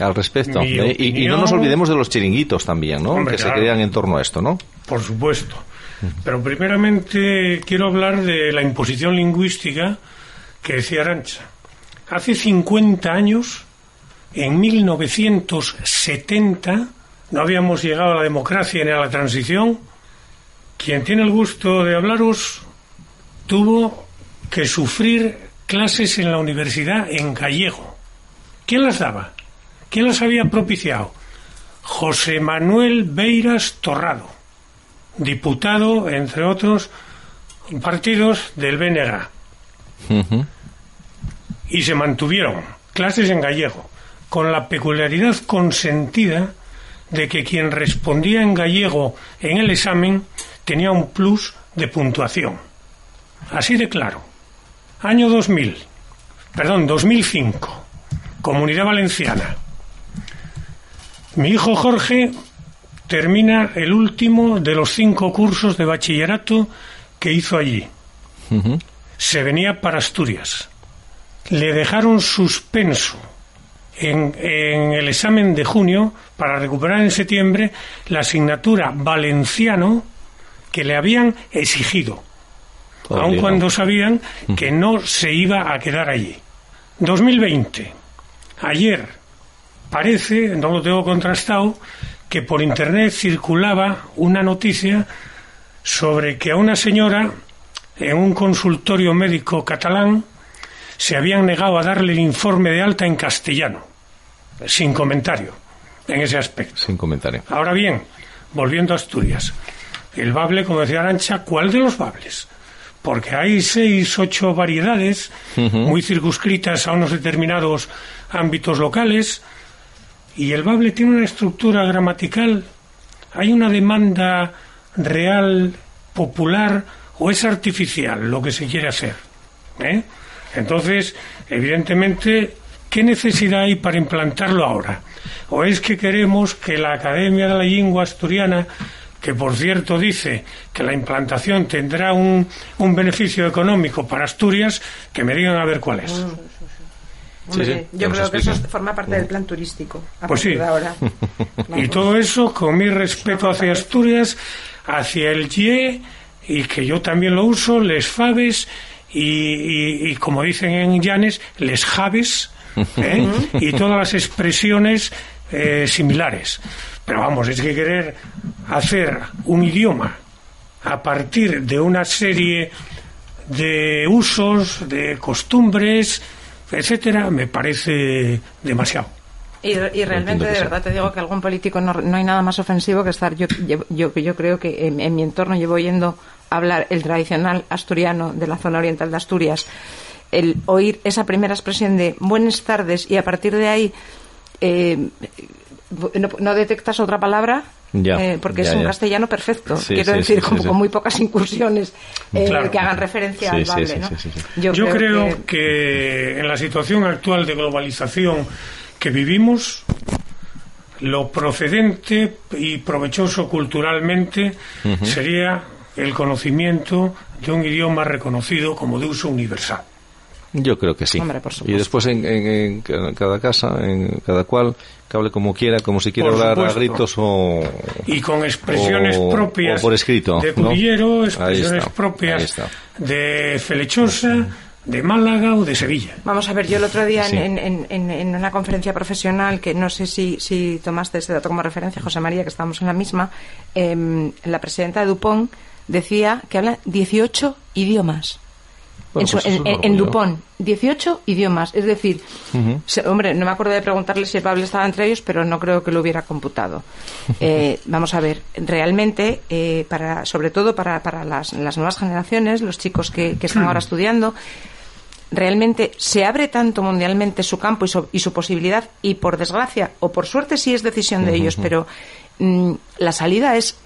al respecto. ¿eh? Y, no nos olvidemos de los chiringuitos también, ¿no? que se crean en torno a esto, ¿no? Por supuesto. Pero primeramente quiero hablar de la imposición lingüística que decía Arancha. Hace 50 años, en 1970, no habíamos llegado a la democracia ni a la transición. Quien tiene el gusto de hablaros tuvo que sufrir clases en la universidad en gallego. ¿Quién las daba? ¿Quién las había propiciado? José Manuel Beiras Torrado, diputado, entre otros partidos del BNG. Y se mantuvieron clases en gallego, con la peculiaridad consentida de que quien respondía en gallego en el examen tenía un plus de puntuación. Así de claro. Año 2000. perdón, 2005, Comunidad Valenciana. Mi hijo Jorge termina el último de los cinco cursos de bachillerato que hizo allí. Se venía para Asturias. Le dejaron suspenso en, en, el examen de junio para recuperar en septiembre la asignatura valenciano que le habían exigido, aun cuando sabían que no se iba a quedar allí. 2020. Ayer parece, no lo tengo contrastado, que por internet circulaba una noticia sobre que a una señora en un consultorio médico catalán se habían negado a darle el informe de alta en castellano, sin comentario en ese aspecto. Sin comentario. Ahora bien, volviendo a Asturias, el bable, como decía Arancha, ¿cuál de los bables? Porque hay seis, ocho variedades muy circunscritas a unos determinados ámbitos locales y el bable tiene una estructura gramatical. Hay una demanda real, popular o es artificial lo que se quiere hacer. ¿eh? Entonces, evidentemente, ¿qué necesidad hay para implantarlo ahora? ¿O es que queremos que la Academia de la Lengua Asturiana que por cierto dice que la implantación tendrá un, un beneficio económico para Asturias, que me digan a ver cuál es. Hombre, sí, sí, yo creo que eso forma parte del plan turístico. A pues sí. De ahora. y todo eso con mi respeto hacia Asturias, hacia el YE, y que yo también lo uso, les faves, y, y, y como dicen en Llanes, les javes, ¿eh? y todas las expresiones eh, similares. Pero vamos, es que querer hacer un idioma a partir de una serie de usos, de costumbres, etcétera, me parece demasiado. Y, y realmente, de verdad, te digo que algún político no, no hay nada más ofensivo que estar. Yo, yo, yo creo que en, en, mi entorno llevo oyendo hablar el tradicional asturiano de la zona oriental de Asturias, el oír esa primera expresión de buenas tardes y a partir de ahí. Eh, no, no, detectas otra palabra ya, eh, porque ya, es un ya. castellano perfecto Sí, quiero sí, decir sí, como sí, con sí. muy pocas incursiones eh, Claro. que hagan referencia Sí, al sí, bable sí, ¿no? sí, sí, sí. Yo, creo, que... en la situación actual de globalización que vivimos, lo procedente y provechoso culturalmente sería el conocimiento de un idioma reconocido como de uso universal. Yo creo que sí. Hombre, por supuesto. y después en, en- en cada casa, en cada cual, que hable como quiera, como si quiera Por hablar supuesto. a gritos o... Y con expresiones O- propias o por escrito, de Ahí expresiones está, propias está. de Felechosa, de Málaga o de Sevilla. Vamos a ver, yo el otro día Sí. en, en- en- en una conferencia profesional, que no sé si, si tomaste ese dato como referencia, José María, que estábamos en la misma, em, la presidenta de Dupont decía que habla 18 idiomas. Bueno, en, pues es en-. Dupont, 18 idiomas. Es decir, se- hombre, no me acuerdo de preguntarle si el Pablo estaba entre ellos, pero no creo que lo hubiera computado. Eh, vamos a ver, realmente, eh, para, sobre todo para, para las, las nuevas generaciones, los chicos que, que están ahora estudiando, realmente se abre tanto mundialmente su campo y su, y su posibilidad, y por desgracia, o por suerte sí es decisión de ellos, pero mm, la salida es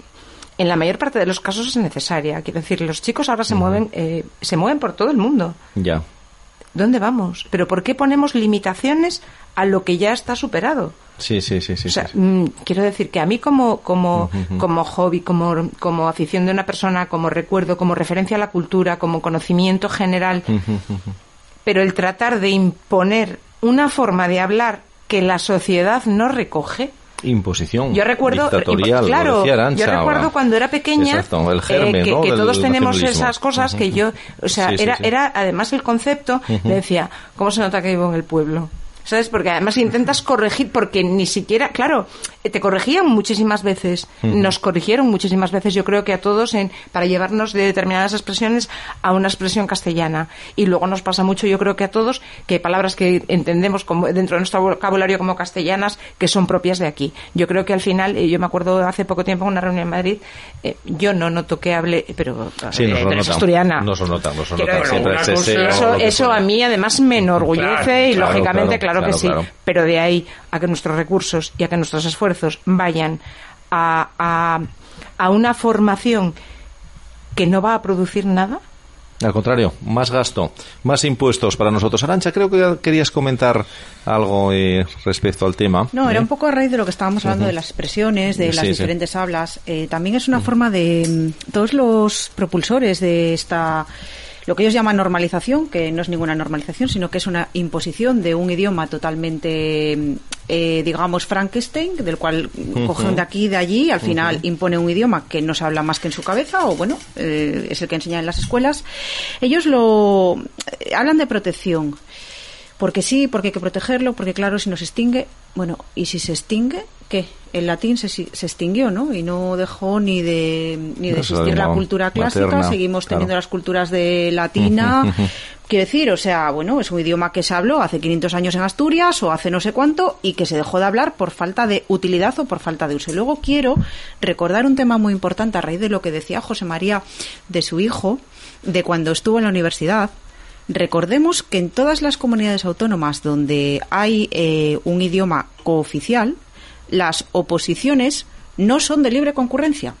en la mayor parte de los casos es necesaria. Quiero decir, los chicos ahora se mueven, eh, se mueven por todo el mundo. Ya. ¿Dónde vamos? ¿Pero por qué ponemos limitaciones a lo que ya está superado? Sí, sí, sí, sí. o sea, sí, sí. mm, quiero decir que a mí como, como, como hobby, como, como afición de una persona, como recuerdo, como referencia a la cultura, como conocimiento general, pero el tratar de imponer una forma de hablar que la sociedad no recoge, Imposición. yo recuerdo, Dictatorial, claro, yo recuerdo cuando era pequeña Exacto, el eh, que, ¿no? que del todos tenemos esas cosas que yo, o sea, Sí, sí, era, sí. era además el concepto, me decía, ¿cómo se nota que vivo en el pueblo? ¿Sabes? Porque además intentas corregir, porque ni siquiera, claro, eh, te corregían muchísimas veces, nos corrigieron muchísimas veces, yo creo que a todos, en, para llevarnos de determinadas expresiones a una expresión castellana. Y luego nos pasa mucho, yo creo que a todos, que palabras que entendemos como, dentro de nuestro vocabulario como castellanas, que son propias de aquí. Yo creo que al final, eh, yo me acuerdo hace poco tiempo en una reunión en Madrid, eh, yo no noto que hable, pero, Sí, eh, pero es asturiana. Decir, Siempre una ese cosa- sello, eso, eso a mí además me enorgullece Claro, y claro, lógicamente claro, claro, que sí. claro. Pero de ahí a que nuestros recursos y a que nuestros esfuerzos vayan a, a, a una formación que no va a producir nada, Al contrario, más gasto, más impuestos para nosotros. Arancha, creo que querías comentar algo eh, respecto al tema. No, era ¿eh? un poco a raíz de lo que estábamos hablando de las expresiones, de las Sí, sí. diferentes hablas. Eh, también es una forma de mm, todos los propulsores de esta lo que ellos llaman normalización, que no es ninguna normalización, sino que es una imposición de un idioma totalmente, eh, digamos, Frankenstein, del cual cogen de aquí y de allí, al final impone un idioma que no se habla más que en su cabeza, o bueno, eh, es el que enseñan en las escuelas. Ellos lo eh, hablan de protección. Porque sí, porque hay que protegerlo, porque claro, si no se extingue, bueno, y si se extingue, ¿qué? El latín se, se extinguió, ¿no? Y no dejó ni de, ni de existir la cultura clásica, materna, seguimos teniendo claro. las culturas de latina. Quiero decir, o sea, bueno, es un idioma que se habló hace 500 años en Asturias o hace no sé cuánto y que se dejó de hablar por falta de utilidad o por falta de uso. Y luego quiero recordar un tema muy importante a raíz de lo que decía José María de su hijo, de cuando estuvo en la universidad. Recordemos que en todas las comunidades autónomas donde hay eh, un idioma cooficial, las oposiciones no son de libre concurrencia.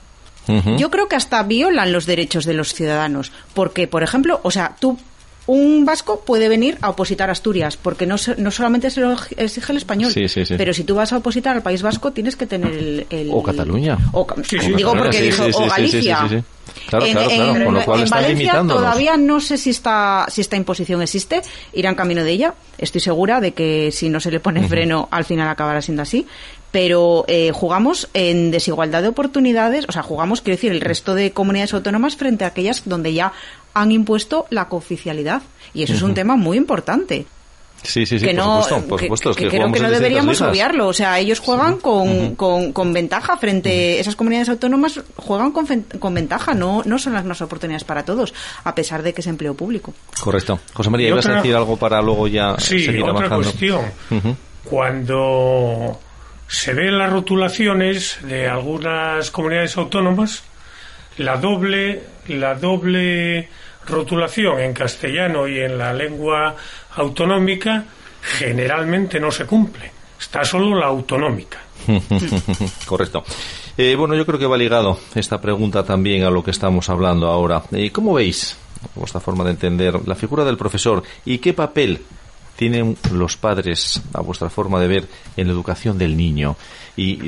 Yo creo que hasta violan los derechos de los ciudadanos, porque, por ejemplo, o sea, tú, un vasco puede venir a opositar a Asturias, porque no, se- no solamente se lo exige el español, Sí, sí, sí. pero si tú vas a opositar al País Vasco tienes que tener el... el- O Cataluña. o ca- Sí, sí. digo porque Sí, dijo, sí, sí, o Galicia. sí, sí, sí, sí. Claro, En- claro, claro, en- con lo cual en están Valencia todavía no sé si esta, si esta imposición existe, irán camino de ella. Estoy segura de que si no se le pone freno, al final acabará siendo así. Pero eh, jugamos en desigualdad de oportunidades, o sea, jugamos, quiero decir, el resto de comunidades autónomas frente a aquellas donde ya han impuesto la cooficialidad. Y eso es un tema muy importante Sí, sí, sí, que por no, supuesto, por que- supuesto, es que que creo que no deberíamos ligas. obviarlo. O sea, ellos juegan con, con, con ventaja frente esas comunidades autónomas juegan con, con ventaja. No, no son las mismas oportunidades para todos, a pesar de que es empleo público. Correcto. José María, Y ibas a otra- decir algo para luego ya Sí, seguir otra avanzando. cuestión. Cuando se ven las rotulaciones de algunas comunidades autónomas, la doble, la doble rotulación en castellano y en la lengua autonómica generalmente no se cumple. Está solo la autonómica. Correcto. Eh, bueno, yo creo que va ligado esta pregunta también a lo que estamos hablando ahora. Eh, ¿Cómo veis, vuestra forma de entender, la figura del profesor y qué papel tienen los padres, a vuestra forma de ver, en la educación del niño? Y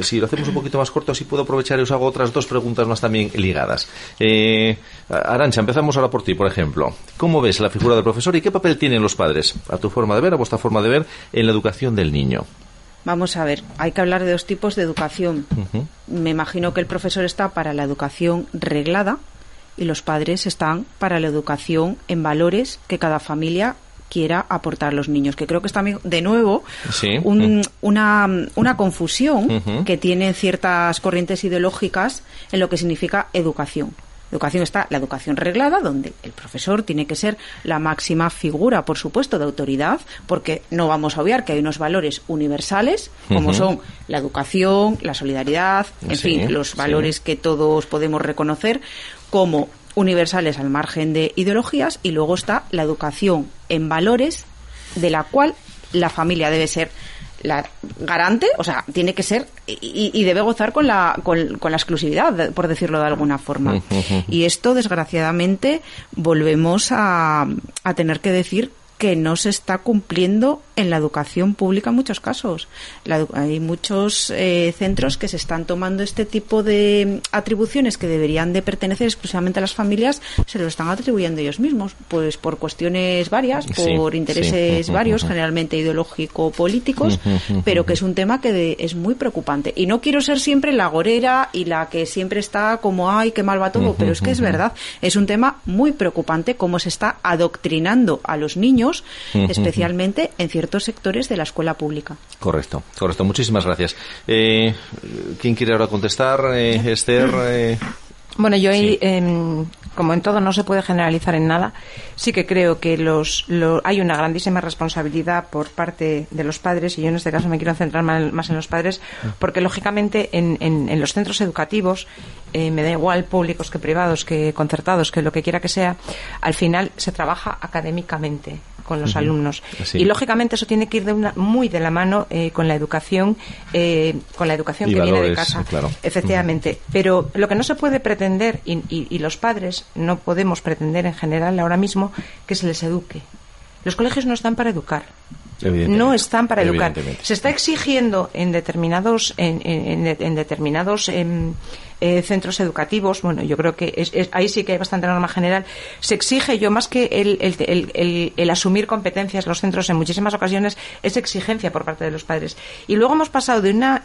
si lo hacemos un poquito más corto, así puedo aprovechar y os hago otras dos preguntas más también ligadas. Eh, Arancha, empezamos ahora por ti, por ejemplo. ¿Cómo ves la figura del profesor y qué papel tienen los padres, a tu forma de ver, a vuestra forma de ver, en la educación del niño? Vamos a ver, hay que hablar de dos tipos de educación. Me imagino que el profesor está para la educación reglada y los padres están para la educación en valores que cada familia quiera aportar los niños, que creo que está de nuevo Sí. un- Mm. una, una confusión que tienen ciertas corrientes ideológicas en lo que significa educación. Educación está la educación reglada, donde el profesor tiene que ser la máxima figura, por supuesto, de autoridad, porque no vamos a obviar que hay unos valores universales, como son la educación, la solidaridad, en Sí, fin, los sí. valores que todos podemos reconocer como universales al margen de ideologías, y luego está la educación en valores, de la cual la familia debe ser la garante, o sea, tiene que ser y, y debe gozar con la, con, con la exclusividad, por decirlo de alguna forma. Y esto, desgraciadamente, volvemos a, a tener que decir que no se está cumpliendo en la educación pública en muchos casos. La hay muchos eh, centros que se están tomando este tipo de atribuciones que deberían de pertenecer exclusivamente a las familias, se lo están atribuyendo ellos mismos, pues por cuestiones varias, por sí. intereses varios, generalmente ideológico-políticos, pero que es un tema que de- es muy preocupante. Y no quiero ser siempre la gorera y la que siempre está como, ay, qué mal va todo, pero es que es verdad. Es un tema muy preocupante cómo se está adoctrinando a los niños, Especialmente en ciertos sectores de la escuela pública. Correcto, correcto. Muchísimas gracias. Eh, ¿Quién quiere ahora contestar? Eh, Esther. eh, Bueno, yo ahí, Sí. em, como en todo no se puede generalizar en nada, sí que creo que los, lo- hay una grandísima responsabilidad por parte de los padres, y yo en este caso me quiero centrar más, en los padres, porque lógicamente en, en- en los centros educativos, eh, me da igual públicos que privados, que concertados, que lo que quiera que sea, al final se trabaja académicamente con los alumnos. Y lógicamente eso tiene que ir de una, muy de la mano eh, con la educación, eh, con la educación Y que viene de casa. claro. Efectivamente. Pero lo que no se puede pretender, y, y- y los padres no podemos pretender en general ahora mismo que se les eduque. Los colegios no están para educar. No están para educar. Se está exigiendo en determinados, en, en, determinados em, eh, centros educativos, bueno, yo creo que es, ahí sí que hay bastante norma general. Se exige, yo más que el, el, el, asumir competencias los centros en muchísimas ocasiones, es exigencia por parte de los padres. Y luego hemos pasado de una.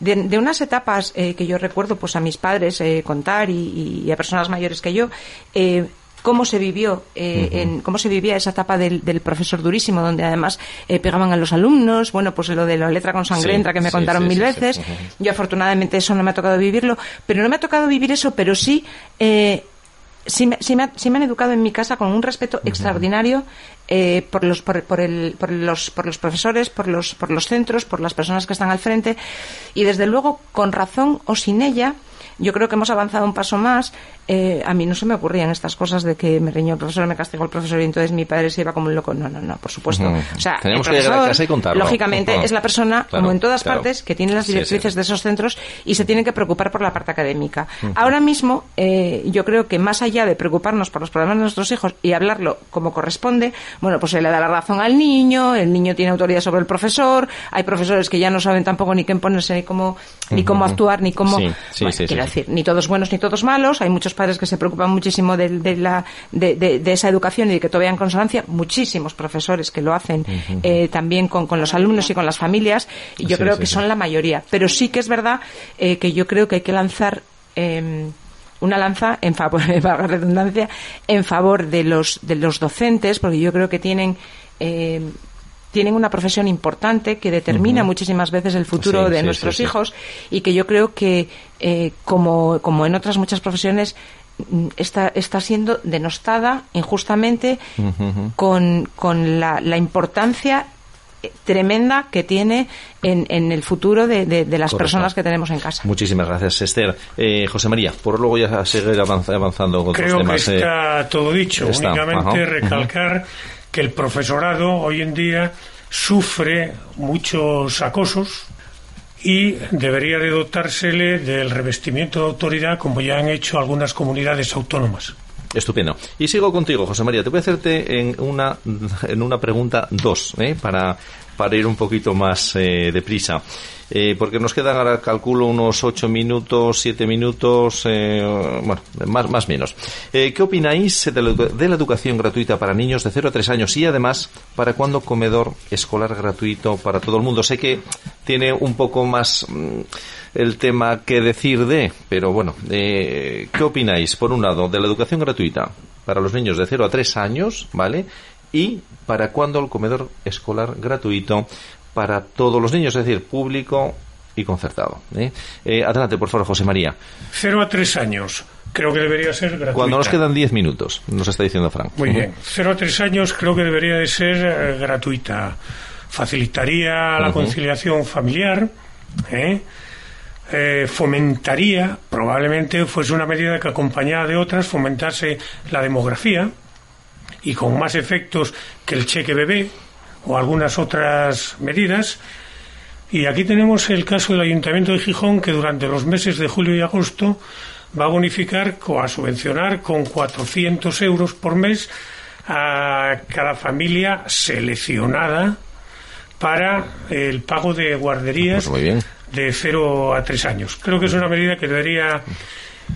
De, unas etapas eh, que yo recuerdo pues a mis padres eh, contar y, a personas mayores que yo eh, cómo se vivió eh, en, cómo se vivía esa etapa del, profesor durísimo donde además eh, pegaban a los alumnos. Bueno pues lo de la letra con sangre que me contaron mil veces. yo afortunadamente eso no me ha tocado vivirlo pero no me ha tocado vivir eso pero sí eh, Sí me, sí, me, han educado en mi casa con un respeto extraordinario por, los, por, por, el, por, los, por los profesores, por los, por los centros, por las personas que están al frente y desde luego, con razón o sin ella, yo creo que hemos avanzado un paso más. Eh, a mí no se me ocurrían estas cosas de que me riñó el profesor, me castigó el profesor y entonces mi padre se iba como un loco. No, no, no, por supuesto. O sea, Tenemos que llegar a casa y contarlo. Lógicamente, es la persona, como en todas partes, que tiene las directrices de esos centros y se tiene que preocupar por la parte académica. Ahora mismo, eh, yo creo que más allá de preocuparnos por los problemas de nuestros hijos y hablarlo como corresponde, bueno, pues se le da la razón al niño, el niño tiene autoridad sobre el profesor, hay profesores que ya no saben tampoco ni qué ponerse, ni cómo, ni cómo actuar, ni cómo decir, ni todos buenos ni todos malos. Hay muchos padres que se preocupan muchísimo de, la, de, esa educación y de que todo vaya en consonancia. Muchísimos profesores que lo hacen eh, también con, los alumnos y con las familias. Y yo creo que son la mayoría. Pero sí que es verdad eh, que yo creo que hay que lanzar. Em, una lanza en favor, redundancia, en favor de los, de los docentes, porque yo creo que tienen em, tienen una profesión importante que determina muchísimas veces el futuro de nuestros hijos y que yo creo que, eh, como, como en otras muchas profesiones, mm, está, está siendo denostada injustamente con, con la, la, importancia eh, tremenda que tiene en, en el futuro de, de, las personas que tenemos en casa. Muchísimas gracias, Esther. Eh, José María, por luego ya seguir avanzando con Creo temas. que está todo dicho. Únicamente recalcar que el profesorado hoy en día sufre muchos acosos y debería de dotársele del revestimiento de autoridad como ya han hecho algunas comunidades autónomas. Estupendo. Y sigo contigo, José María. Te voy a hacerte en una, en una pregunta dos, ¿eh? para, para ir un poquito más eh, deprisa. Eh, porque nos quedan ahora, calculo, unos ocho minutos, siete minutos, eh, bueno, más, más menos. Eh, ¿Qué opináis de la, educación gratuita para niños de 0 a 3 años y además para cuándo comedor escolar gratuito para todo el mundo? Sé que tiene un poco más mm, el tema que decir de, pero bueno, ¿qué opináis, por un lado, de la educación gratuita para los niños de 0 a 3 años, ¿vale? Y para cuándo el comedor escolar gratuito para todos los niños, es decir, público y concertado. ¿eh? Eh, adelante, por favor, José María. Cero a tres años. Creo que debería ser gratuita. Cuando nos quedan diez minutos, nos está diciendo Frank. Muy bien. Cero a tres años creo que debería de ser eh, gratuita. Facilitaría la conciliación familiar. fomentaría, probablemente fuese una medida que acompañada de otras, fomentase la demografía y con más efectos que el cheque bebé, o algunas otras medidas. Y aquí tenemos el caso del Ayuntamiento de Gijón, que durante los meses de julio y agosto va a bonificar o a subvencionar con 400 euros por mes a cada familia seleccionada para el pago de guarderías pues de 0 a 3 años. Creo que es una medida que debería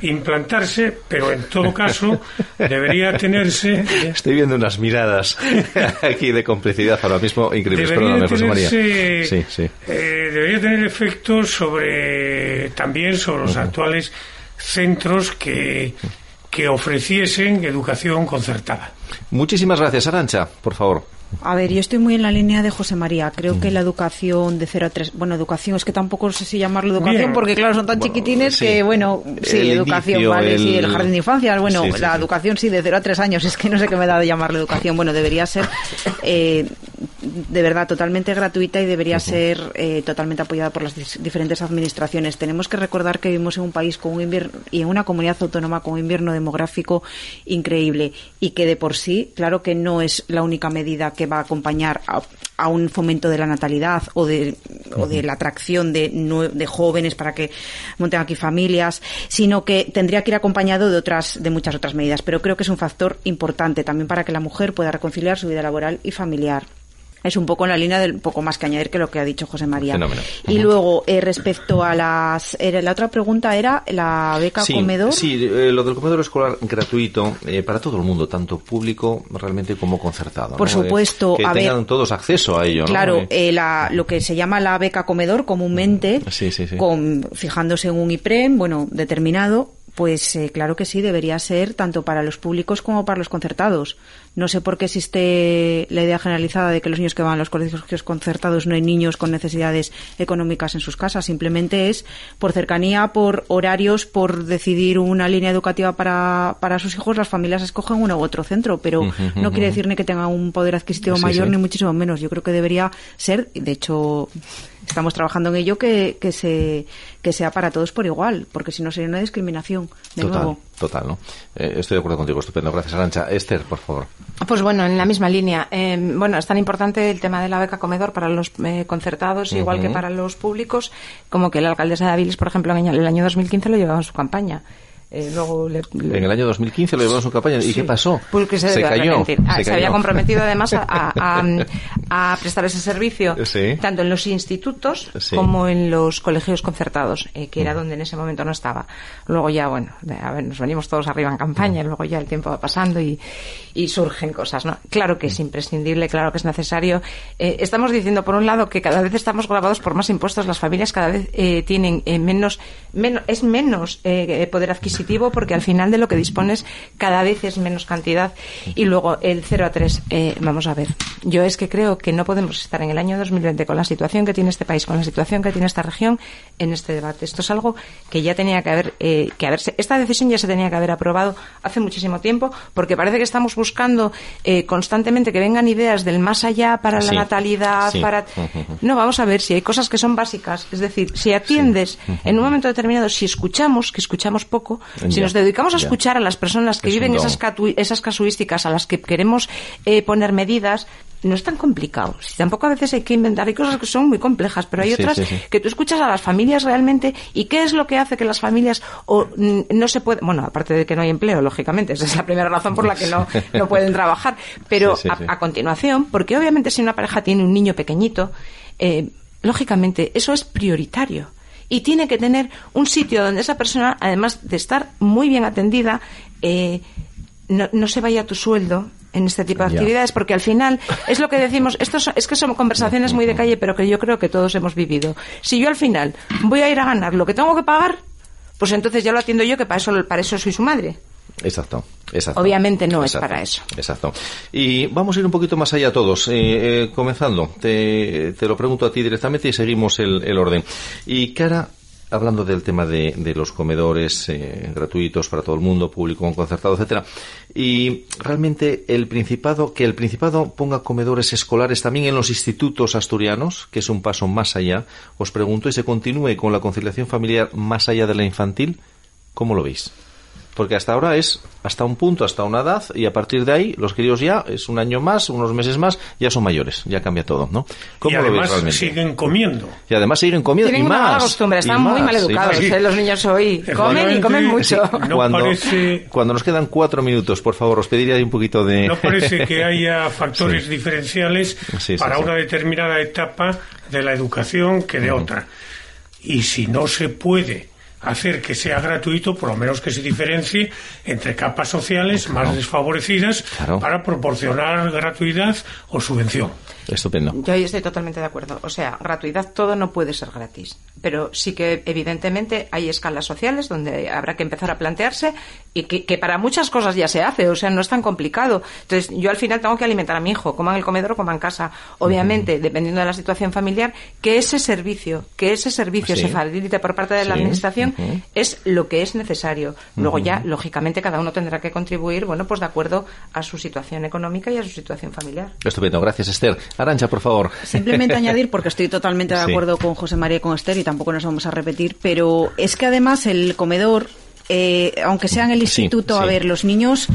implantarse, pero en todo caso debería tenerse. Estoy viendo unas miradas aquí de complicidad ahora mismo increíbles. María. Sí, sí. Eh, debería tener efectos sobre también sobre los actuales centros que, que ofreciesen educación concertada. Muchísimas gracias, Arancha, por favor. A ver, yo estoy muy en la línea de José María. Creo que la educación de 0 a 3, bueno, educación es que tampoco sé si llamarlo educación porque claro, son tan chiquitines que bueno, sí, educación, vale, sí, el jardín de infancia, bueno, la educación sí de 0 a 3 años, es que no sé qué me da de llamarlo educación. Bueno, debería ser eh, de verdad totalmente gratuita y debería ser eh, totalmente apoyada por las diferentes administraciones. Tenemos que recordar que vivimos en un país con un invierno y en una comunidad autónoma con un invierno demográfico increíble y que de por sí, claro que no es la única medida que va a acompañar a, un fomento de la natalidad o de, o de la atracción de, de jóvenes para que monten aquí familias, sino que tendría que ir acompañado de otras, de muchas otras medidas. Pero creo que es un factor importante también para que la mujer pueda reconciliar su vida laboral y familiar es un poco en la línea del poco más que añadir que lo que ha dicho José María. Y luego, eh, respecto a las... la otra pregunta era la beca comedor. Sí, eh, lo del comedor escolar gratuito eh, para todo el mundo, tanto público realmente como concertado. Por supuesto. que tengan todos acceso a ello. Claro, la, lo que se llama la beca comedor comúnmente, Con, fijándose en un IPREM, bueno, determinado, pues eh, claro que sí, debería ser tanto para los públicos como para los concertados. No sé por qué existe la idea generalizada de que los niños que van a los colegios concertados no hay niños con necesidades económicas en sus casas. Simplemente es por cercanía, por horarios, por decidir una línea educativa para, para sus hijos, las familias escogen uno u otro centro. Pero no quiere decir ni que tenga un poder adquisitivo mayor ni muchísimo menos. Yo creo que debería ser, de hecho, estamos trabajando en ello que, que, se, que sea para todos por igual, porque si no sería una discriminación. De total, nuevo. Total, ¿no? Eh, estoy de acuerdo contigo, estupendo. Gracias, Arancha. Esther, por favor. Pues bueno, en la misma línea. Eh, bueno, es tan importante el tema de la beca comedor para los eh, concertados, igual que para los públicos, como que la alcaldesa de Aviles, por ejemplo, en el año 2015 lo llevaba en su campaña. Eh, luego En el año 2015 lo llevó en su campaña. ¿Y qué pasó? Porque se, se cayó. Ah, se, había comprometido además a, prestar ese servicio tanto en los institutos como en los colegios concertados, eh, que era mm. donde en ese momento no estaba. Luego ya, bueno, a ver, nos venimos todos arriba en campaña, y luego ya el tiempo va pasando y, surgen cosas, ¿no? Claro que es mm. imprescindible, claro que es necesario. Eh, estamos diciendo, por un lado, que cada vez estamos grabados por más impuestos, las familias cada vez tienen menos, menos, es menos poder adquisitivo porque al final de lo que dispones cada vez es menos cantidad. Y luego el 0 a 3, eh, vamos a ver, yo es que creo que no podemos estar en el año 2020 con la situación que tiene este país, con la situación que tiene esta región en este debate. Esto es algo que ya tenía que haber, eh, que haberse, esta decisión ya se tenía que haber aprobado hace muchísimo tiempo porque parece que estamos buscando eh, constantemente que vengan ideas del más allá para la natalidad, para... No, vamos a ver si hay cosas que son básicas. Es decir, si atiendes en un momento determinado, si escuchamos, que escuchamos poco, si nos dedicamos a escuchar a las personas que viven esas, esas casuísticas a las que queremos eh, poner medidas, no es tan complicado. Si tampoco a veces hay que inventar. Hay cosas que son muy complejas, pero hay otras que tú escuchas a las familias realmente y qué es lo que hace que las familias o, no se pueden. Bueno, aparte de que no hay empleo, lógicamente, esa es la primera razón por la que no, no pueden trabajar. Pero a, continuación, porque obviamente si una pareja tiene un niño pequeñito, eh, lógicamente eso es prioritario y tiene que tener un sitio donde esa persona, además de estar muy bien atendida, eh, no, se vaya a tu sueldo en este tipo de actividades, porque al final es lo que decimos, esto es que son conversaciones muy de calle, pero que yo creo que todos hemos vivido. Si yo al final voy a ir a ganar lo que tengo que pagar, pues entonces ya lo atiendo yo, que para eso, para eso soy su madre. Exacto, exacto. Obviamente no es para eso. Exacto. Y vamos a ir un poquito más allá todos. Eh, eh, comenzando, te, lo pregunto a ti directamente y seguimos el, orden. Y cara hablando del tema de, los comedores eh, gratuitos para todo el mundo, público, concertado, etcétera, y realmente el Principado, que el Principado ponga comedores escolares también en los institutos asturianos, que es un paso más allá, os pregunto, y se continúe con la conciliación familiar más allá de la infantil, ¿cómo lo veis? Porque hasta ahora es hasta un punto, hasta una edad, y a partir de ahí los críos ya es un año más, unos meses más, ya son mayores, ya cambia todo, ¿no? ¿Cómo y además siguen comiendo. Y además siguen comiendo Tienen y una más. Mala costumbre, están muy mal educados ¿eh? los niños hoy. Comen y comen mucho. cuando, cuando nos quedan cuatro minutos, por favor, os pediría un poquito de... No parece que haya factores diferenciales para una determinada etapa de la educación que de otra. Y si no se puede hacer que sea gratuito, por lo menos que se diferencie entre capas sociales más desfavorecidas para proporcionar gratuidad o subvención. Estupendo. Yo ahí estoy totalmente de acuerdo. O sea, gratuidad todo no puede ser gratis. Pero sí que, evidentemente, hay escalas sociales donde habrá que empezar a plantearse y que, para muchas cosas ya se hace. O sea, no es tan complicado. Entonces, yo al final tengo que alimentar a mi hijo, coma en el comedor o coma en casa. Obviamente, dependiendo de la situación familiar, que ese servicio, que ese servicio se facilite por parte de la Administración es lo que es necesario. Luego ya, lógicamente, cada uno tendrá que contribuir, bueno, pues de acuerdo a su situación económica y a su situación familiar. Estupendo, gracias Esther. Arancha, por favor. Simplemente añadir, porque estoy totalmente de acuerdo con José María y con Esther y tampoco nos vamos a repetir, pero es que además el comedor eh, aunque sea en el instituto, a ver, los niños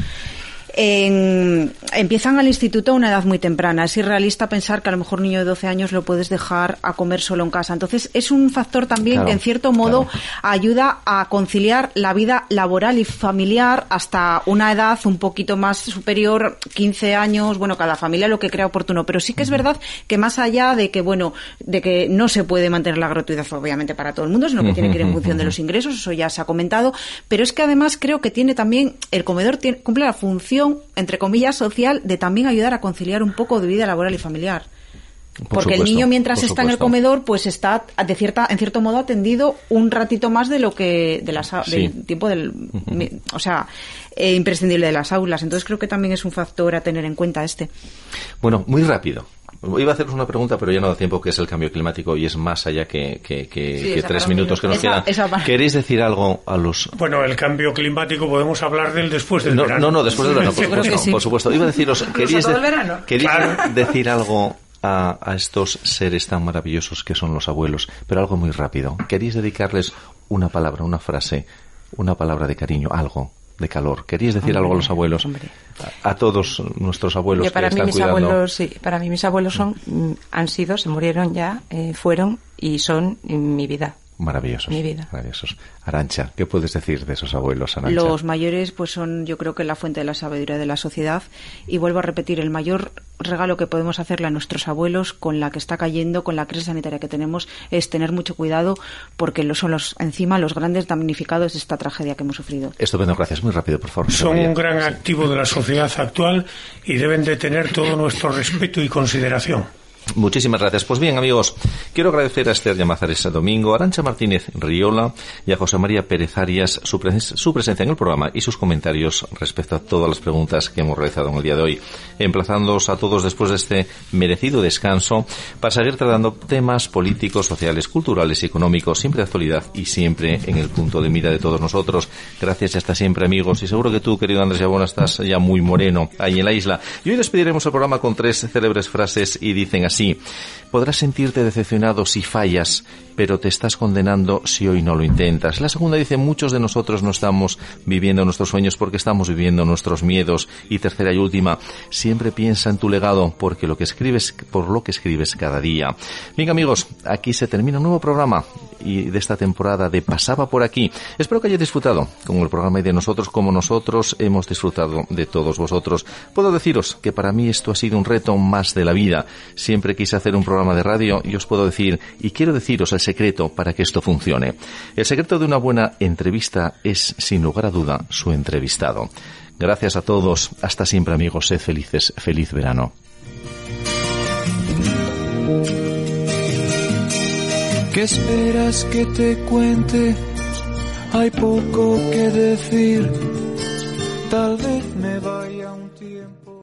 empiezan al instituto a una edad muy temprana. Es irrealista pensar que a lo mejor un niño de 12 años lo puedes dejar a comer solo en casa. Entonces, es un factor también que, en cierto modo, ayuda a conciliar la vida laboral y familiar hasta una edad un poquito más superior, 15 años. Bueno, cada familia lo que crea oportuno. Pero sí que es verdad que más allá de que, bueno, de que no se puede mantener la gratuidad, obviamente, para todo el mundo, sino que tiene que ir en función de los ingresos, eso ya se ha comentado. Pero es que además creo que tiene también, el comedor cumple la función entre comillas, social de también ayudar a conciliar un poco de vida laboral y familiar. Porque el niño mientras está en el comedor, pues está de cierta, en cierto modo atendido un ratito más de lo que de las, del tiempo del, o sea, eh, imprescindible de las aulas. Entonces creo que también es un factor a tener en cuenta este. Bueno, muy rápido. Iba a haceros una pregunta, pero ya no da tiempo, que es el cambio climático y es más allá que, tres minutos que nos quedan. ¿Queréis decir algo a los...? Bueno, el cambio climático podemos hablar del después del no, verano. No, no, después del verano, por supuesto. Por supuesto. Iba a deciros, ¿queréis, decir algo a, a, estos seres tan maravillosos que son los abuelos? Pero algo muy rápido. ¿Queréis dedicarles una palabra, una frase, una palabra de cariño, algo? De calor. ¿Querías decir algo a los abuelos? A, todos nuestros abuelos para que mí están mis abuelos, sí, para mí mis abuelos son, mm, han sido, se murieron ya, eh, fueron y son mi vida. Maravillosos. Mi vida. Maravillosos. Arancha, ¿qué puedes decir de esos abuelos, Arancha? Los mayores, pues son, yo creo que la fuente de la sabiduría de la sociedad. Y vuelvo a repetir, el mayor regalo que podemos hacerle a nuestros abuelos con la que está cayendo, con la crisis sanitaria que tenemos, es tener mucho cuidado porque son los, encima los grandes damnificados de esta tragedia que hemos sufrido. Estupendo, gracias. Muy rápido, por favor. Son un gran activo de la sociedad actual y deben de tener todo nuestro respeto y consideración. Muchísimas gracias. Pues bien, amigos, quiero agradecer a Esther Llamazares Domingo, a Arancha Martínez Riola y a José María Pérez Arias su, presencia en el programa y sus comentarios respecto a todas las preguntas que hemos realizado en el día de hoy. Emplazándoos a todos después de este merecido descanso para seguir tratando temas políticos, sociales, culturales y económicos, siempre de actualidad y siempre en el punto de mira de todos nosotros. Gracias y hasta siempre, amigos. Y seguro que tú, querido Andrés Yabona, estás ya muy moreno ahí en la isla. Y hoy despediremos el programa con tres célebres frases y dicen así Sí, podrás sentirte decepcionado si fallas, pero te estás condenando si hoy no lo intentas. La segunda dice, muchos de nosotros no estamos viviendo nuestros sueños porque estamos viviendo nuestros miedos. Y tercera y última, siempre piensa en tu legado porque lo que escribes, por lo que escribes cada día. Bien amigos, aquí se termina un nuevo programa y de esta temporada de Pasaba por aquí. Espero que hayáis disfrutado con el programa y de nosotros como nosotros hemos disfrutado de todos vosotros. Puedo deciros que para mí esto ha sido un reto más de la vida. Siempre quise hacer un programa de radio y os puedo decir, y quiero deciros el secreto para que esto funcione. El secreto de una buena entrevista es, sin lugar a duda, su entrevistado. Gracias a todos. Hasta siempre amigos. Sed felices. Feliz verano. ¿Qué esperas que te cuente? Hay poco que decir. Tal vez me vaya un.